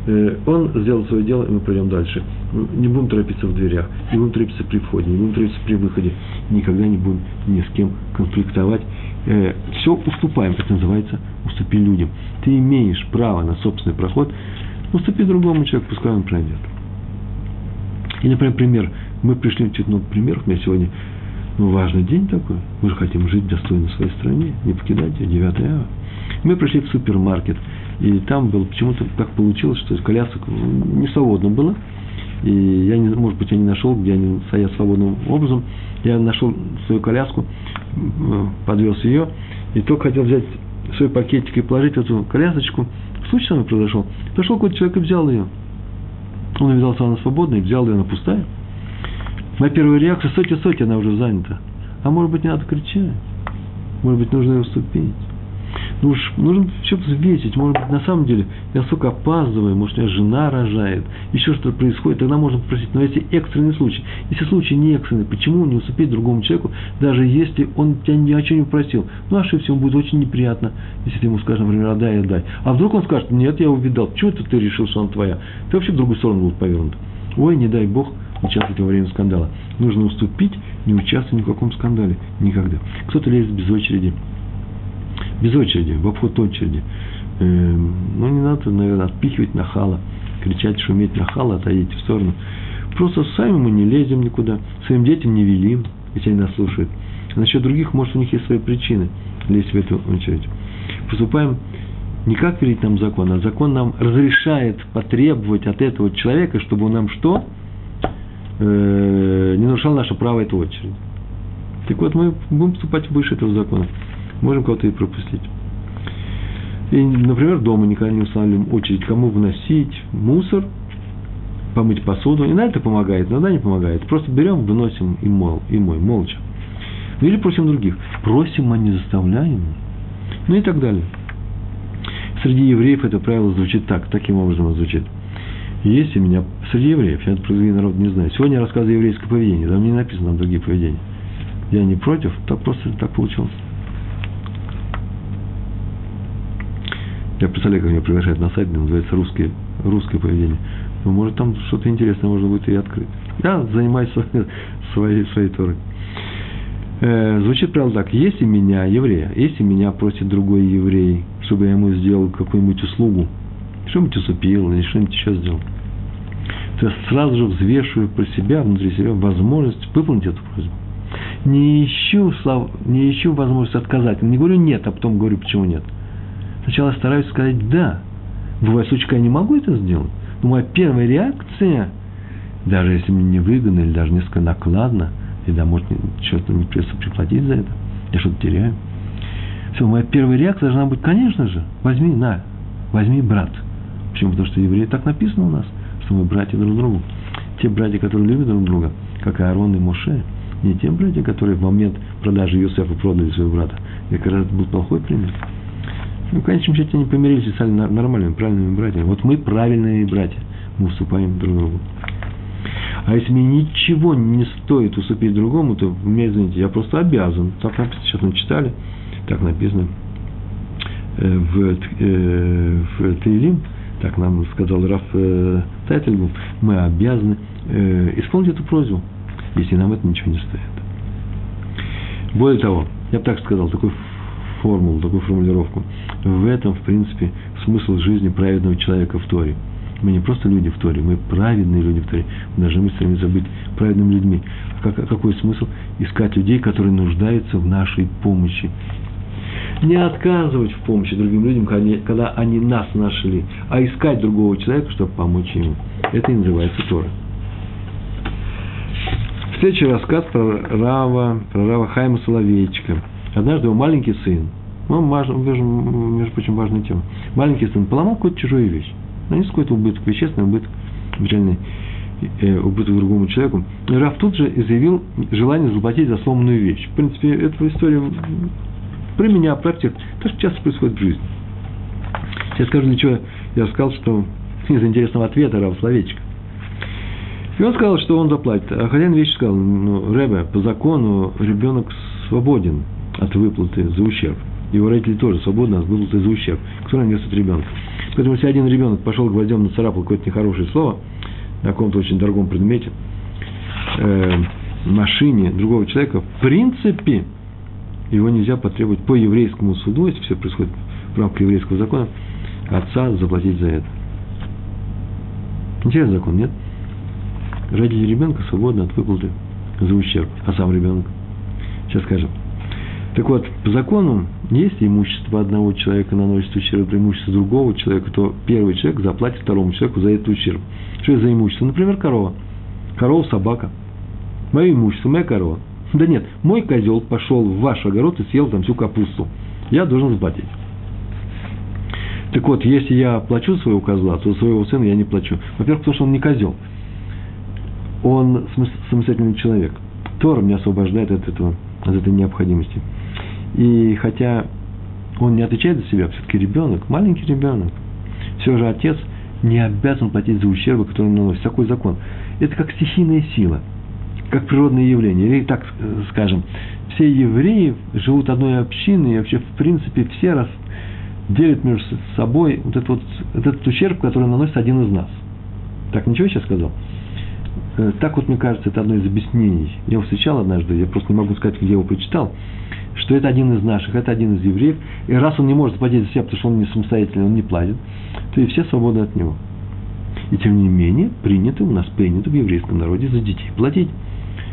Э, он сделал свое дело, и мы пойдем дальше. Не будем торопиться в дверях, не будем торопиться при входе, не будем торопиться при выходе. Никогда не будем ни с кем конфликтовать. Э, все уступаем. Это называется уступи людям. Ты имеешь право на собственный проход. Уступи другому человеку, пускай он пройдет. И, например, пример. Мы пришли чуть много примеров. У меня сегодня ну, важный день такой. Мы же хотим жить достойно в своей стране, не покидать ее, 9 ава. Мы пришли в супермаркет, и там было почему-то так получилось, что колясок не свободно было. И я, не, может быть, я не нашел, где они стоят свободным образом. Я нашел свою коляску, подвез ее, и только хотел взять свой пакетик и положить эту колясочку. Случай со мной произошел. Пришел какой-то человек и взял ее. Он увидел, что она свободная, и взял ее, она пустая. Моя первая реакция, стойте, стойте, она уже занята. А может быть, не надо кричать. Может быть, нужно ее уступить. Ну уж нужно все взвесить. Может быть, на самом деле я столько опаздываю, может, у меня жена рожает, еще что-то происходит, тогда можно попросить. Но если экстренный случай, если случай не экстренный, почему не уступить другому человеку, даже если он тебя ни о чем не просил? Ну, ошибся, ему будет очень неприятно, если ты ему скажешь, например, отдай, отдай. А вдруг он скажет, нет, я увидал, почему это ты решил, что он твоя? Ты вообще в другую сторону будет повернут. Ой, не дай Бог, участвовать во время скандала. Нужно уступить, не участвовать ни в каком скандале. Никогда. Кто-то лезет без очереди без очереди, в обход очереди. Эм, ну, не надо, наверное, отпихивать нахала, кричать, шуметь нахала, отойдите в сторону. Просто сами мы не лезем никуда, своим детям не велим, если они нас слушают. А насчет других, может, у них есть свои причины лезть в эту очередь. Поступаем не как велит нам закон, а закон нам разрешает потребовать от этого человека, чтобы он нам что? Э, не нарушал наше право этой очереди. Так вот, мы будем вступать выше этого закона можем кого-то и пропустить. И, например, дома никогда не устанавливаем очередь, кому выносить мусор, помыть посуду. Иногда это помогает, иногда не помогает. Просто берем, выносим и, мол, и мой, молча. Ну, или просим других. Просим, а не заставляем. Ну и так далее. Среди евреев это правило звучит так, таким образом звучит. Есть у меня среди евреев, я про другие народы не знаю. Сегодня я рассказываю еврейское поведение, там не написано там другие поведения. Я не против, так просто так получилось. Я представляю, как меня приглашают на сайт, называется «Русское, русское поведение». Ну, может, там что-то интересное можно будет и открыть. Я занимаюсь своей, своей Торой. Э, звучит правило так. Если меня, еврея, если меня просит другой еврей, чтобы я ему сделал какую-нибудь услугу, что-нибудь усыпил или что-нибудь еще сделал, то я сразу же взвешиваю про себя, внутри себя возможность выполнить эту просьбу. Не ищу, не ищу возможность отказать. Не говорю нет, а потом говорю, почему нет – Сначала стараюсь сказать «да». Бывает случаи, когда я не могу это сделать. Но моя первая реакция, даже если мне невыгодно или даже несколько накладно, и да, может, что-то не придется приплатить за это, я что-то теряю. Все, моя первая реакция должна быть, конечно же, возьми, на, возьми брат. Почему? Потому что евреи так написано у нас, что мы братья друг другу. Те братья, которые любят друг друга, как Аарон и Моше, не те братья, которые в момент продажи Юсефа продали своего брата. И как раз был плохой пример. Ну, в конечном счете они помирились и стали нормальными, правильными братьями. Вот мы правильные братья. Мы уступаем друг другу. А если мне ничего не стоит уступить другому, то мне, извините, я просто обязан. Так написано, сейчас мы читали, так написано э, в, э, в Таилим, так нам сказал Раф э, Тайтельбу, мы обязаны исполнить эту просьбу, если нам это ничего не стоит. Более того, я бы так сказал, такой формулу, такую формулировку. В этом, в принципе, смысл жизни праведного человека в Торе. Мы не просто люди в Торе, мы праведные люди в Торе. Мы должны стремиться быть праведными людьми. А как, какой смысл? Искать людей, которые нуждаются в нашей помощи. Не отказывать в помощи другим людям, когда они, нас нашли, а искать другого человека, чтобы помочь ему. Это и называется Тора. Следующий рассказ про Рава, про Рава Хайма Соловейчика – Однажды его маленький сын, ну, важно, между прочим, важная тема, маленький сын поломал какую-то чужую вещь, нанес какой-то убыток, вещественный убыток, печальный э, убыток другому человеку. И Раф тут же заявил желание заплатить за сломанную вещь. В принципе, эту историю про меня, про всех, так что часто происходит в жизни. Сейчас скажу, для чего я сказал, что из интересного ответа Рав Словечко. И он сказал, что он заплатит. А хозяин вещи сказал, ну, Ребе, по закону ребенок свободен от выплаты за ущерб. Его родители тоже свободны от выплаты за ущерб, который нанесет ребенок. Поэтому, если один ребенок пошел гвоздем нацарапал какое-то нехорошее слово на каком-то очень дорогом предмете, э, машине другого человека, в принципе, его нельзя потребовать по еврейскому суду, если все происходит в рамках еврейского закона, отца заплатить за это. Интересный закон, нет? Родители ребенка свободны от выплаты за ущерб, а сам ребенок. Сейчас скажем. Так вот, по закону, если имущество одного человека наносит ущерб преимуществу другого человека, то первый человек заплатит второму человеку за этот ущерб. Что это за имущество? Например, корова. Корова, собака. Мое имущество, моя корова. Да нет, мой козел пошел в ваш огород и съел там всю капусту. Я должен заплатить. Так вот, если я плачу своего козла, то своего сына я не плачу. Во-первых, потому что он не козел. Он самостоятельный человек. Тор меня освобождает от этого, от этой необходимости. И хотя Он не отвечает за себя, все-таки ребенок, маленький ребенок. Все же отец не обязан платить за ущербы, которые он наносит. Такой закон. Это как стихийная сила, как природное явление. Или так скажем, все евреи живут одной общиной, и вообще, в принципе, все раз делят между собой вот этот, вот, этот ущерб, который наносит один из нас. Так, ничего я сейчас сказал? Э, так вот, мне кажется, это одно из объяснений. Я его встречал однажды, я просто не могу сказать, где его прочитал, что это один из наших, это один из евреев, и раз он не может платить за себя, потому что он не самостоятельный, он не платит, то и все свободы от него. И тем не менее, принято, у нас принято в еврейском народе за детей платить,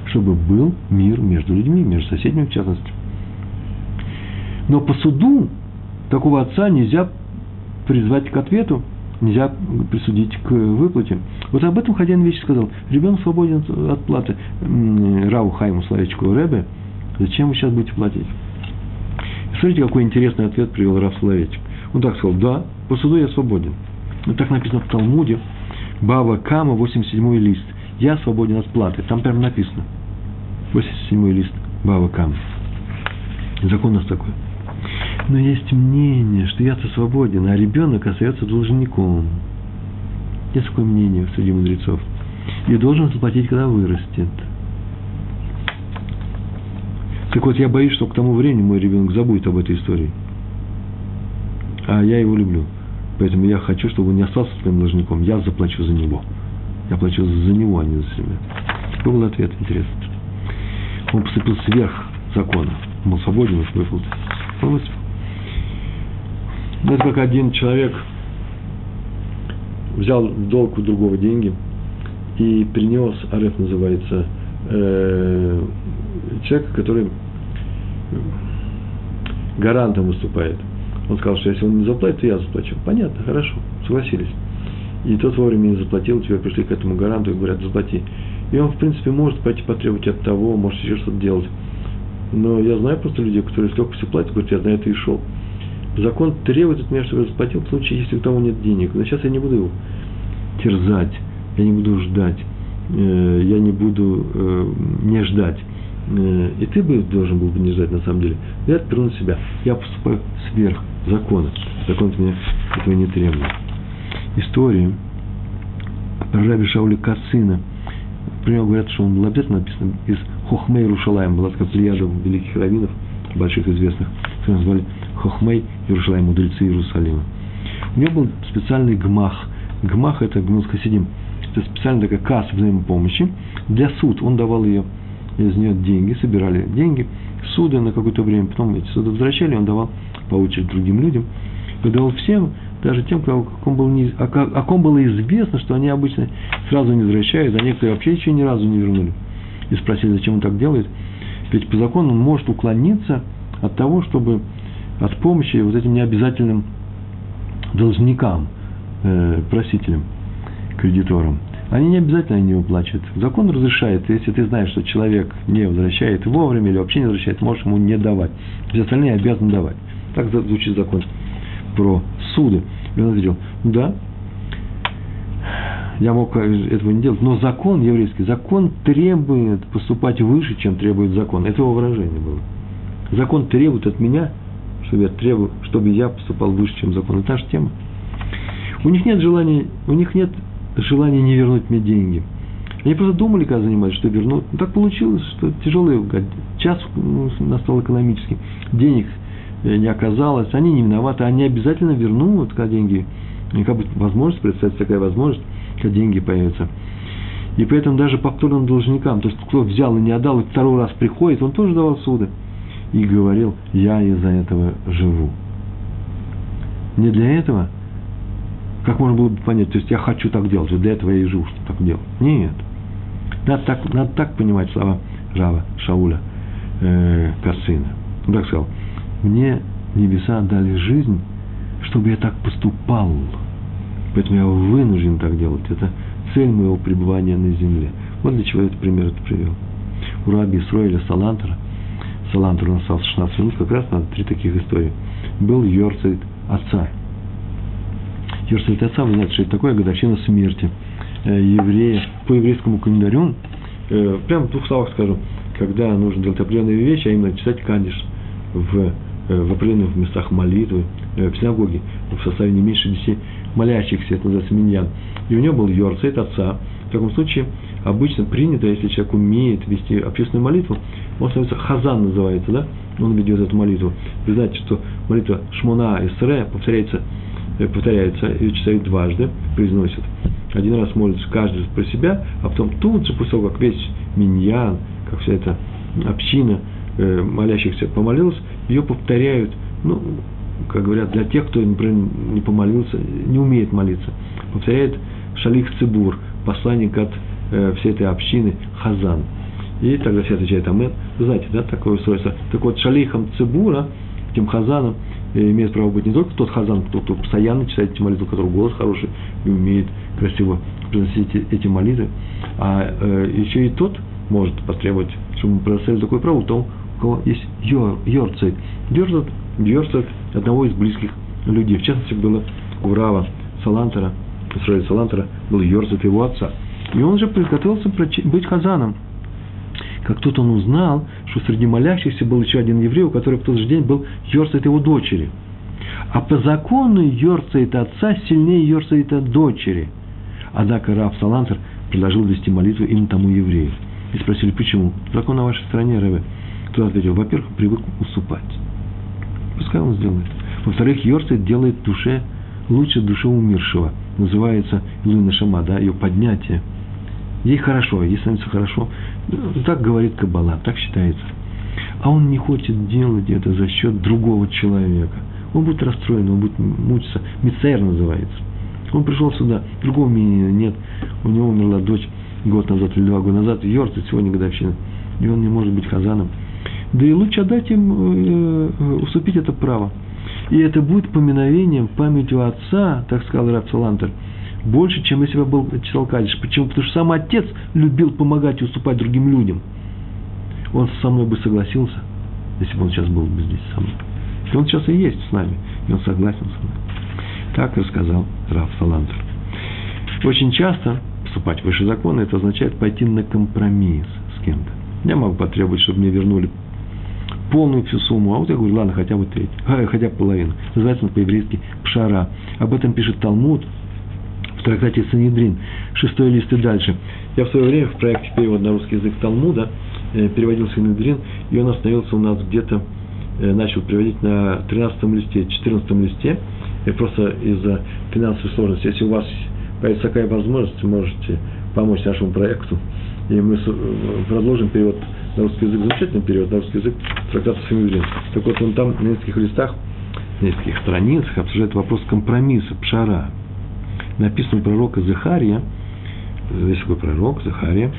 чтобы был мир между людьми, между соседями в частности. Но по суду такого отца нельзя призвать к ответу, нельзя присудить к выплате. Вот об этом хозяин вещи сказал. Ребенок свободен от платы. Рау Хайму Славичку Рэбе, зачем вы сейчас будете платить? Смотрите, какой интересный ответ привел Раф Соловейчик. Он так сказал, да, по суду я свободен. Ну, так написано в Талмуде, Бава Кама, 87 лист. Я свободен от платы. Там прямо написано. 87 лист Бава Кама. Закон у нас такой. Но есть мнение, что я-то свободен, а ребенок остается должником. Есть такое мнение среди мудрецов. И должен заплатить, когда вырастет. Так вот, я боюсь, что к тому времени мой ребенок забудет об этой истории. А я его люблю. Поэтому я хочу, чтобы он не остался своим должником. Я заплачу за него. Я плачу за него, а не за себя. Какой был ответ, интересно. Он поступил сверх закона. Он был свободен. Он выступил. Ну, это как один человек взял долг у другого деньги и принес, ареф называется, э, человек, который гарантом выступает. Он сказал, что если он не заплатит, то я заплачу. Понятно, хорошо, согласились. И тот вовремя не заплатил, теперь пришли к этому гаранту и говорят, заплати. И он, в принципе, может пойти потребовать от того, может еще что-то делать. Но я знаю просто людей, которые с легкостью платят, говорят, я на это и шел. Закон требует от меня, чтобы я заплатил в случае, если у того нет денег. Но сейчас я не буду его терзать, я не буду ждать, э, я не буду э, не ждать. Э, и ты бы должен был бы не ждать на самом деле. Я отперу на себя. Я поступаю сверх закона. Закон от меня этого не требует. История про Раби Шауля Кацина. Про него говорят, что он обязательно написан из Хохмей Рушалаем. Была такая плеяда великих раввинов, больших известных, которые назвали Хохмей Иерушалаем, мудрецы Иерусалима. У него был специальный гмах. Гмах – это гмус хасидим. Это специальная такая касса взаимопомощи для суд. Он давал ее, из нее деньги, собирали деньги, суды на какое-то время, потом эти суды возвращали, он давал по очереди другим людям. И давал всем, даже тем, о ком, был не, о, ком было известно, что они обычно сразу не возвращают, а некоторые вообще еще ни разу не вернули. И спросили, зачем он так делает. Ведь по закону он может уклониться от того, чтобы от помощи вот этим необязательным должникам, э, просителям, кредиторам. Они не обязательно не уплачивают. Закон разрешает, если ты знаешь, что человек не возвращает вовремя или вообще не возвращает, можешь ему не давать. Все остальные обязаны давать. Так звучит закон про суды. Ответил, да, я мог этого не делать, но закон еврейский, закон требует поступать выше, чем требует закон. Это его выражение было. Закон требует от меня чтобы я требую, чтобы я поступал выше, чем закон. Это наша тема. У них нет желания, у них нет желания не вернуть мне деньги. Они просто думали, когда занимались, что вернут. Но так получилось, что тяжелый час настал экономический. Денег э, не оказалось, они не виноваты, они обязательно вернут, когда деньги, как бы возможность, представить такая возможность, когда деньги появятся. И поэтому даже повторным должникам, то есть кто взял и не отдал, и второй раз приходит, он тоже давал суды и говорил, я из-за этого живу. Не для этого, как можно было бы понять, то есть я хочу так делать, для этого я и живу, что так делать. Нет. Надо так, надо так понимать слова Рава Шауля э, Касына. Он так сказал, мне небеса дали жизнь, чтобы я так поступал. Поэтому я вынужден так делать. Это цель моего пребывания на земле. Вот для чего я этот пример это привел. У Раби Исроиля Салантера – Салантер у нас осталось 16 минут, как раз надо три таких истории. Был Йорцайт отца. Йорцайт отца, вы знаете, что это такое годовщина смерти э, еврея по еврейскому календарю. Э, прямо в двух словах скажу, когда нужно делать определенные вещи, а именно читать кадиш в в определенных местах молитвы, в синагоге, в составе не меньше десяти молящихся, это называется миньян. И у него был Йорцейт отца. В таком случае обычно принято, если человек умеет вести общественную молитву, он становится хазан называется, да? Он ведет эту молитву. Вы знаете, что молитва Шмуна Эсре повторяется, э, повторяется, ее читают дважды, произносят. Один раз молится каждый про себя, а потом тут же, после того, как весь миньян, как вся эта община э, молящихся помолилась, ее повторяют, ну, как говорят, для тех, кто не помолился, не умеет молиться. Повторяет Шалих Цибур, посланник от э, всей этой общины Хазан. И тогда все отвечают Амен. Вы знаете, да, такое устройство. Так вот, Шалихом Цибура, этим Хазаном, э, имеет право быть не только тот Хазан, кто, кто постоянно читает эти молитвы, у которого голос хороший и умеет красиво произносить эти, молитвы, а э, еще и тот может потребовать, чтобы мы предоставили такое право, то кого есть йор, йорцейт. Йорцейт, йорцейт одного из близких людей. В частности, было у Рава Салантера, Исраиля Салантера, был йорцейт его отца. И он же приготовился быть хазаном. Как тут он узнал, что среди молящихся был еще один еврей, у которого в тот же день был йорцейт его дочери. А по закону йорцейт отца сильнее йорцейта дочери. Однако Рав Салантер предложил вести молитву именно тому еврею. И спросили, почему? Закон на вашей стороне, Рэбе. Тот ответил, во-первых, привык уступать. Пускай он сделает. Во-вторых, Йорцейт делает душе лучше души умершего. Называется Илуина Шама, да, ее поднятие. Ей хорошо, ей становится хорошо. Так говорит Каббала, так считается. А он не хочет делать это за счет другого человека. Он будет расстроен, он будет мучиться. Мицер называется. Он пришел сюда, другого мнения нет. У него умерла дочь год назад или два года назад, Йорцит сегодня годовщина. И он не может быть хазаном. Да и лучше отдать им, э, э, уступить это право. И это будет поминовением памятью отца, так сказал Раб Салантер, больше, чем если бы был читал Кадиш. Почему? Потому что сам отец любил помогать и уступать другим людям. Он со мной бы согласился, если бы он сейчас был бы здесь со мной. И он сейчас и есть с нами, и он согласен со мной. Так рассказал Раф Салантер. Очень часто вступать выше закона, это означает пойти на компромисс с кем-то. Я могу потребовать, чтобы мне вернули полную всю сумму, а вот я говорю, ладно, хотя бы треть, хотя бы половину. Называется он по-еврейски пшара. Об этом пишет Талмуд в трактате Санедрин, шестой лист и дальше. Я в свое время в проекте перевода на русский язык Талмуда э, переводил Санедрин, и он остановился у нас где-то, э, начал переводить на 13 листе, 14 листе, и просто из-за финансовой сложности. Если у вас появится такая возможность, можете помочь нашему проекту, и мы э, продолжим перевод на русский язык, замечательный перевод на русский язык трактата Санедрин. Так вот, он там на нескольких листах, на нескольких страницах обсуждает вопрос компромисса, пшара. Написано у пророка Захария, есть такой пророк, Захария,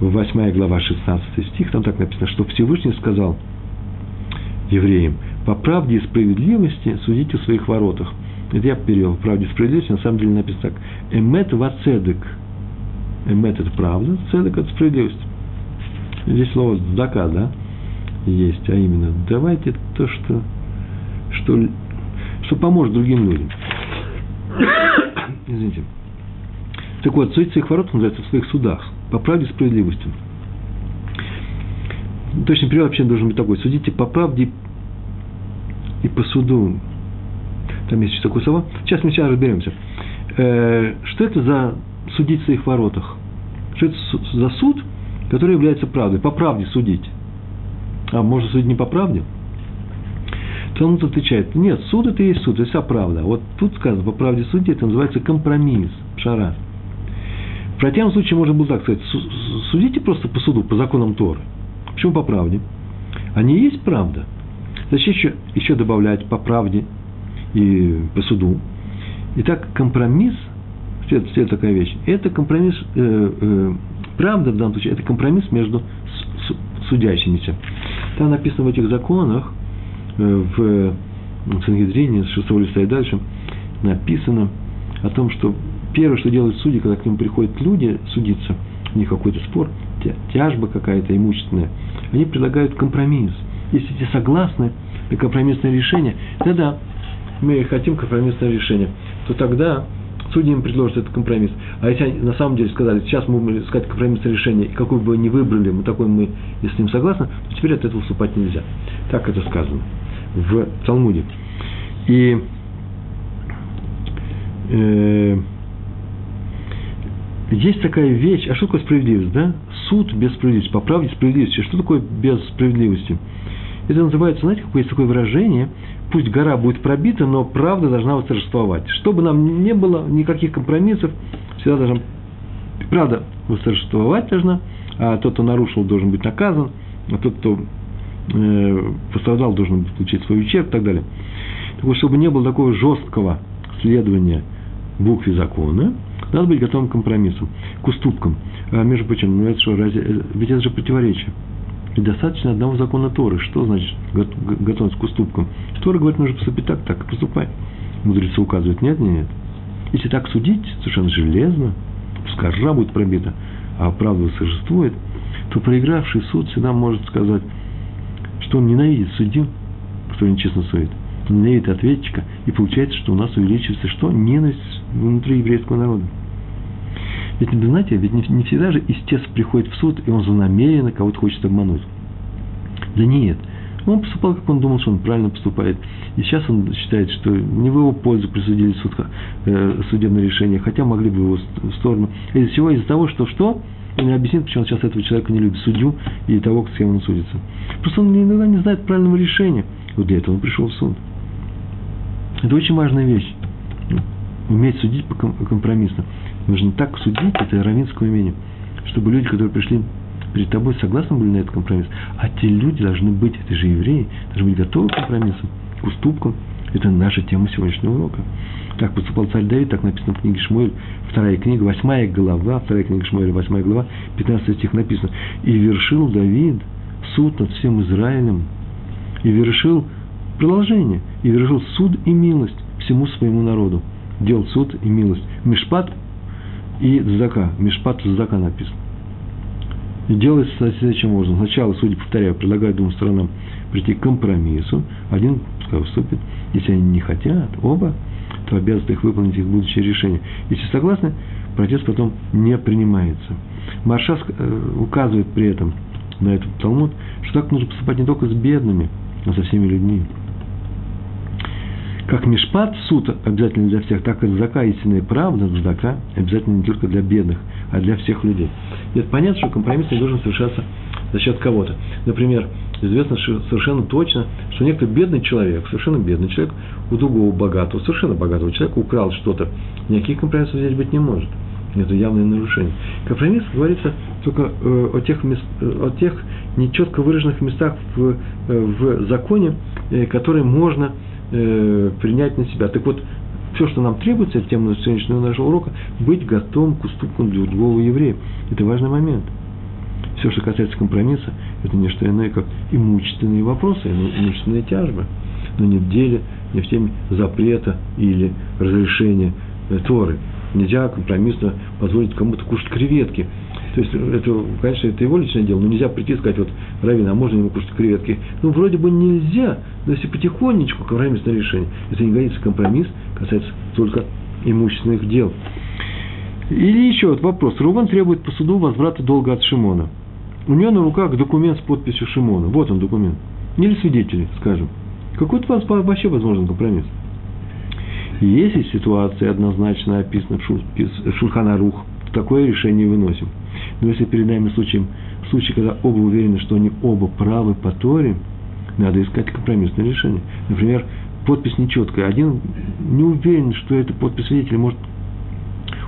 8 глава, 16 стих, там так написано, что Всевышний сказал евреям, по правде и справедливости судите в своих воротах. Это я перевел, правде и справедливости, на самом деле написано так, эмет вацедек. Эмет – это правда, цедек – это справедливость. Здесь слово «здака», да, есть, а именно, давайте то, что, что, что поможет другим людям. Извините. Так вот, судить своих ворот называется в своих судах, по правде и справедливости. Точный перевод вообще должен быть такой. Судите по правде и по суду. Там есть еще такое слово. Сейчас мы сейчас разберемся. Э, что это за судить в своих воротах? Что это за суд, который является правдой? По правде судить. А можно судить не по правде? Талмуд отвечает, нет, суд это и есть суд, это вся правда. Вот тут сказано, по правде судить, это называется компромисс, пшара. В противном случае можно было так сказать, судите просто по суду, по законам Торы. Почему по правде? Они есть правда. Зачем еще, еще добавлять по правде и по суду? Итак, компромисс, что это, такая вещь? Это компромисс, э, э, правда в данном случае, это компромисс между судящимися. Там написано в этих законах, э, в Сангидрине, с 6 листа и дальше, написано о том, что первое, что делают судьи, когда к ним приходят люди судиться, у них какой-то спор, тяжба какая-то имущественная, они предлагают компромисс. Если те согласны на компромиссное решение, тогда мы хотим компромиссное решение, то тогда судьи им предложат этот компромисс. А если они на самом деле сказали, сейчас мы будем искать компромиссное решение, и какой бы вы ни выбрали, мы такой мы, если с ним согласны, то теперь от этого вступать нельзя. Так это сказано. в Талмуде. И э, есть такая вещь, а что такое справедливость, да? Суд без справедливости, по правде справедливости. Что такое без справедливости? Это называется, знаете, какое есть такое выражение, пусть гора будет пробита, но правда должна восторжествовать. Чтобы нам не было никаких компромиссов, всегда должна правда восторжествовать должна, а тот, кто нарушил, должен быть наказан, а тот, кто э, пострадал, должен получить свой ущерб и так далее. Так вот, чтобы не было такого жесткого следования букве закона, надо быть готовым к компромиссам, к уступкам. А между прочим, ну это что, разве, э, ведь это же противоречие. И достаточно одного закона Торы. Что значит готовность к уступкам? Тора говорит, нужно поступить так, так и поступай. Мудрецы указывают, нет, нет, нет. Если так судить, совершенно железно, пускай ржа будет пробита, а правда существует, то проигравший суд всегда может сказать, что он ненавидит судью, который нечестно судит, ненавидит ответчика, и получается, что у нас увеличивается что? Ненависть внутри еврейского народа. Ведь, вы знаете, ведь не, не всегда же истец приходит в суд, и он злонамеренно кого-то хочет обмануть. Да нет. Он поступал, как он думал, что он правильно поступает. И сейчас он считает, что не в его пользу присудили суд, э, судебное решение, хотя могли бы его сторону. Из-за чего? Из-за того, что что? Он не объяснит, почему он сейчас этого человека не любит, судью и того, с кем он судится. Просто он иногда не знает правильного решения. Вот для этого он пришел в суд. Это очень важная вещь. Уметь судить компромиссно. Нужно так судить, это равинское умение, чтобы люди, которые пришли перед тобой, согласны были на этот компромисс. А те люди должны быть, это же евреи, должны быть готовы к компромиссам, к уступкам. Это наша тема сегодняшнего урока. Так поступал царь Давид, так написано в книге Шмуэль, вторая книга, восьмая глава, вторая книга Шмуэля, восьмая глава, 15 стих написано. «И вершил Давид суд над всем Израилем, и вершил продолжение, и вершил суд и милость всему своему народу». Делал суд и милость. Мишпат и Зака. Мишпат Зака написано. И делается следующим образом. Сначала, судя повторяю, предлагают двум сторонам прийти к компромиссу. Один пускай уступит. Если они не хотят, оба, то обязаны их выполнить их будущее решение. Если согласны, протест потом не принимается. Маршас э, указывает при этом на этот Талмуд, что так нужно поступать не только с бедными, но со всеми людьми. Как Мишпат, суд обязательно для всех, так и зака, истинная правда, зака обязательно не только для бедных, а для всех людей. И это понятно, что компромисс не должен совершаться за счет кого-то. Например, известно совершенно точно, что некто бедный человек, совершенно бедный человек, у другого богатого, совершенно богатого человека украл что-то. Никаких компромиссов здесь быть не может. Это явное нарушение. Компромисс говорится только э, о тех, мест, о тех нечетко выраженных местах в, э, в законе, э, которые можно э, принять на себя. Так вот, все, что нам требуется, это тема сегодняшнего нашего урока, быть готовым к уступкам для другого еврея. Это важный момент. Все, что касается компромисса, это не что иное, как имущественные вопросы, имущественные тяжбы. Но не в деле, не в теме запрета или разрешения э, Торы. Нельзя компромиссно позволить кому-то кушать креветки – то есть, это, конечно, это его личное дело, но нельзя прийти и сказать, вот, Равин, а можно ему кушать креветки? Ну, вроде бы нельзя, но если потихонечку компромиссное решение, это не годится компромисс, касается только имущественных дел. Или еще вот вопрос. Рубан требует по суду возврата долга от Шимона. У него на руках документ с подписью Шимона. Вот он документ. Или свидетели, скажем. Какой у вас вообще возможен компромисс? Если ситуация однозначно описана в Шульханарух, такое решение выносим. Но если перед нами случай, случай, когда оба уверены, что они оба правы по Торе, надо искать компромиссное решение. Например, подпись нечеткая. Один не уверен, что это подпись свидетеля, может,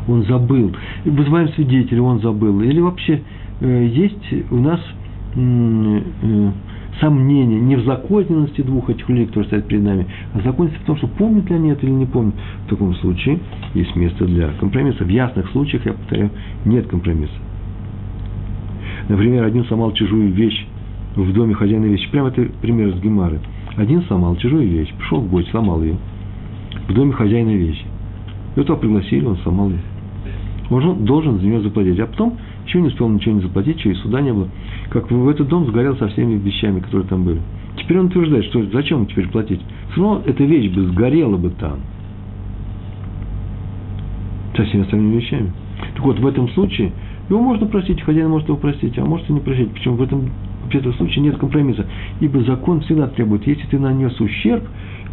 он забыл. Вызываем свидетеля, он забыл. Или вообще э, есть у нас э, сомнения не в законности двух этих людей, которые стоят перед нами, а законности в том, что помнят ли они это или не помнят. В таком случае есть место для компромисса. В ясных случаях, я повторяю, нет компромисса. Например, один сломал чужую вещь в доме хозяина вещи. Прямо это пример из Гемары. Один сломал чужую вещь, пришел в гость, сломал ее. В доме хозяина вещи. Этого пригласили, он сломал ее. Он должен за нее заплатить. А потом еще не успел ничего не заплатить, что и суда не было. Как в этот дом сгорел со всеми вещами, которые там были. Теперь он утверждает, что зачем теперь платить? Все равно эта вещь бы сгорела бы там. Со всеми остальными вещами. Так вот, в этом случае его можно простить, хозяин может его простить, а может и не простить. Причем в этом, в этом случае нет компромисса. Ибо закон всегда требует, если ты нанес ущерб,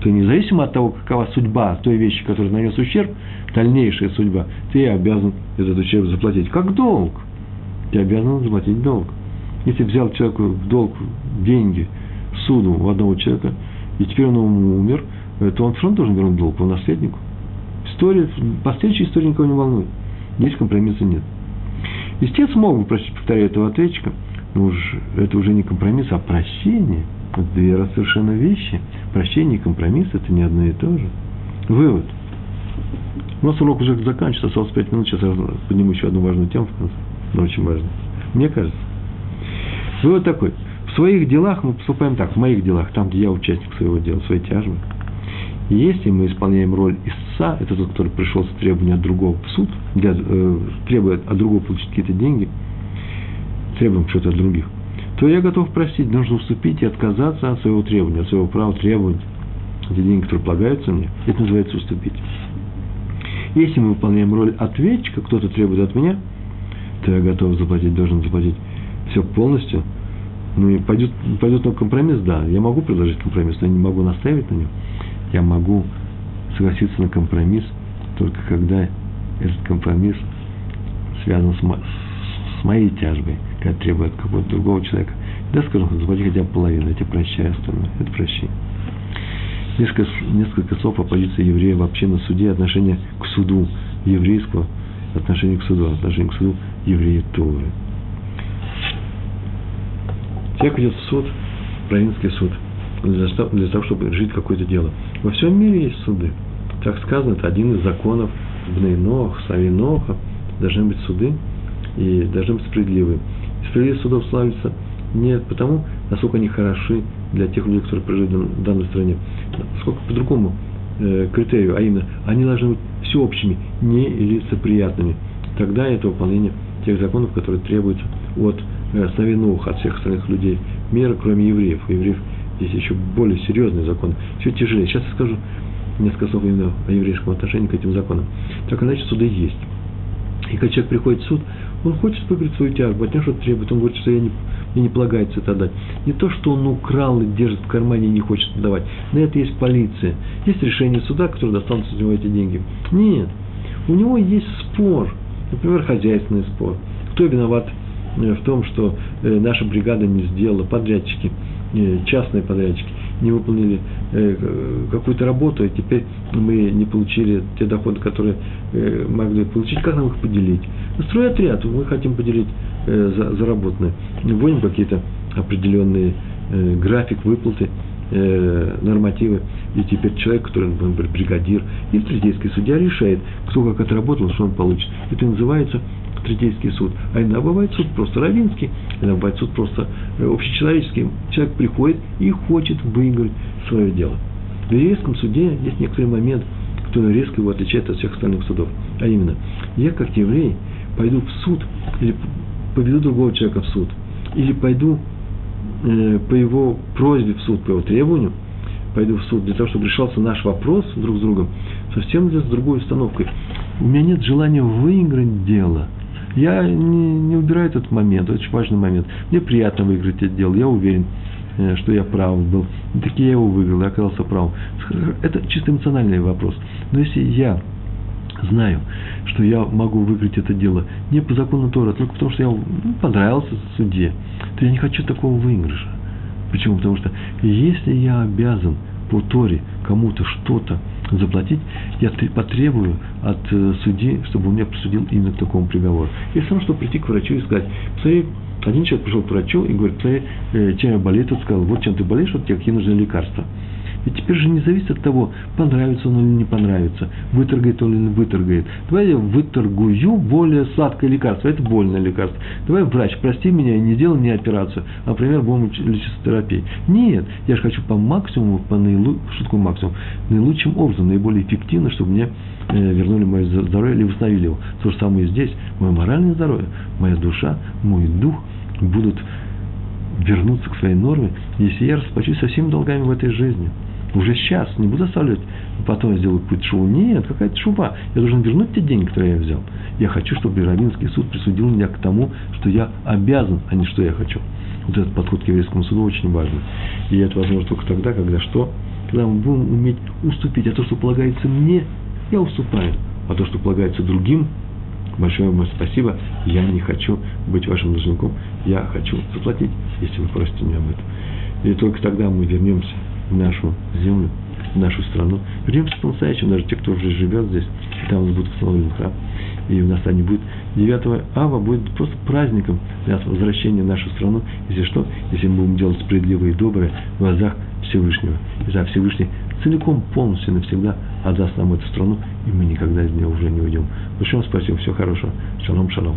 то независимо от того, какова судьба той вещи, которая нанес ущерб, дальнейшая судьба, ты обязан этот ущерб заплатить. Как долг. Ты обязан заплатить долг. Если взял человеку в долг деньги, суду у одного человека, и теперь он умер, то он все равно должен вернуть долг по наследнику. История, последующая история никого не волнует. Здесь компромисса нет. Истец мог бы просить, повторяю, этого ответчика, но уж, это уже не компромисс, а прощение. Это две совершенно вещи. Прощение и компромисс – это не одно и то же. Вывод. У нас урок уже заканчивается, осталось пять минут, сейчас я подниму еще одну важную тему в конце, но очень важную. Мне кажется. Вывод такой. В своих делах мы поступаем так, в моих делах, там, где я участник своего дела, своей тяжбы. Если мы исполняем роль истца, это тот, который пришел с требованием от другого в суд, для, э, требует от другого получить какие-то деньги, требуем что-то от других, то я готов простить, нужно уступить и отказаться от своего требования, от своего права требовать эти деньги, которые полагаются мне, это называется уступить. Если мы выполняем роль ответчика, кто-то требует от меня, то я готов заплатить, должен заплатить все полностью. Ну и пойдет, пойдет на компромисс, да, я могу предложить компромисс, но я не могу настаивать на нем. Я могу согласиться на компромисс только когда этот компромисс связан с, с моей тяжбой, когда требует какого-то другого человека. Да, скажем, заплати хотя бы половину, я тебе прощаю остальное. Это прощение. Несколько, несколько слов о позиции еврея вообще на суде, отношение к суду еврейского, отношение к суду, отношение к суду еврея Торы. Человек идет в суд, провинский суд, для того, чтобы жить какое-то дело. Во всем мире есть суды. Так сказано, это один из законов Бнейнох, Савиноха. Должны быть суды и должны быть справедливые. И справедливость судов славится не потому, насколько они хороши для тех людей, которые проживают в данной стране, сколько по другому э, критерию, а именно, они должны быть всеобщими, не лицеприятными. Тогда это выполнение тех законов, которые требуются от э, Савинуха, от всех остальных людей мира, кроме евреев. У евреев есть еще более серьезный закон, все тяжелее. Сейчас я скажу несколько слов именно о еврейском отношении к этим законам. Так иначе суды есть. И когда человек приходит в суд, он хочет выиграть свою тяжбу, от него что-то требует, он говорит, что я не, мне не полагается это отдать. Не то, что он украл и держит в кармане и не хочет отдавать. На это есть полиция. Есть решение суда, которое достанутся с него эти деньги. Нет. У него есть спор. Например, хозяйственный спор. Кто виноват э, в том, что э, наша бригада не сделала, подрядчики – частные подрядчики не выполнили э, какую-то работу, и теперь мы не получили те доходы, которые э, могли получить, как нам их поделить? Стройотряд, мы хотим поделить заработанные. Вводим какие-то определенные график выплаты, нормативы, и теперь человек, который, например, бригадир, или третейский судья решает, кто как отработал, что он получит. Это называется третейский суд, а иногда бывает суд просто равинский, иногда бывает суд просто э, общечеловеческий. Человек приходит и хочет выиграть свое дело. В еврейском суде есть некоторый момент, который резко его отличает от всех остальных судов. А именно, я как еврей пойду в суд или поведу другого человека в суд, или пойду э, по его просьбе в суд, по его требованию, пойду в суд для того, чтобы решался наш вопрос друг с другом, совсем с другой установкой. У меня нет желания выиграть дело – я не, не убираю этот момент, это очень важный момент. Мне приятно выиграть это дело, я уверен, э, что я прав был. И я его выиграл, я оказался прав. Это чисто эмоциональный вопрос. Но если я знаю, что я могу выиграть это дело не по закону Тора, а только потому, что я ну, понравился судье, то я не хочу такого выигрыша. Почему? Потому что если я обязан по Торе кому-то что-то заплатить, я потребую от э, судьи, чтобы он меня присудил именно к такому приговору. И сам, чтобы прийти к врачу и сказать, посмотри, один человек пришел к врачу и говорит, посмотри, э, чем я болею, тот сказал, вот чем ты болеешь, вот тебе какие нужны лекарства. И теперь же не зависит от того, понравится он или не понравится, выторгает он или не выторгает. Давай я выторгую более сладкое лекарство, это больное лекарство. Давай, врач, прости меня, не делай мне операцию, а, например, будем лечиться терапией. Нет, я же хочу по максимуму, по наилу... что такое максимум? Наилучшим образом, наиболее эффективно, чтобы мне э, вернули мое здоровье или восстановили его. То же самое и здесь. Мое моральное здоровье, моя душа, мой дух будут вернуться к своей норме, если я расплачусь со всеми долгами в этой жизни – Уже сейчас, не буду оставлять, потом я сделаю какую-то шубу. Нет, какая-то шуба. Я должен вернуть те деньги, которые я взял. Я хочу, чтобы Равинский суд присудил меня к тому, что я обязан, а не что я хочу. Вот этот подход к еврейскому суду очень важный. И это возможно только тогда, когда что? Когда мы будем уметь уступить. А то, что полагается мне, я уступаю. А то, что полагается другим, большое вам спасибо, я не хочу быть вашим должником, я хочу заплатить, если вы просите меня об этом. И только тогда мы вернемся нашу землю, нашу страну. Вернемся по-настоящему, даже те, кто уже живет здесь, и там у нас будет установлен храм, и у нас не будет 9 ава будет просто праздником для возвращения в нашу страну, если что, если мы будем делать справедливое и доброе в глазах Всевышнего. И за Всевышний целиком, полностью, навсегда отдаст нам эту страну, и мы никогда из нее уже не уйдем. Большое спасибо, всего хорошего. Шалом, шалом.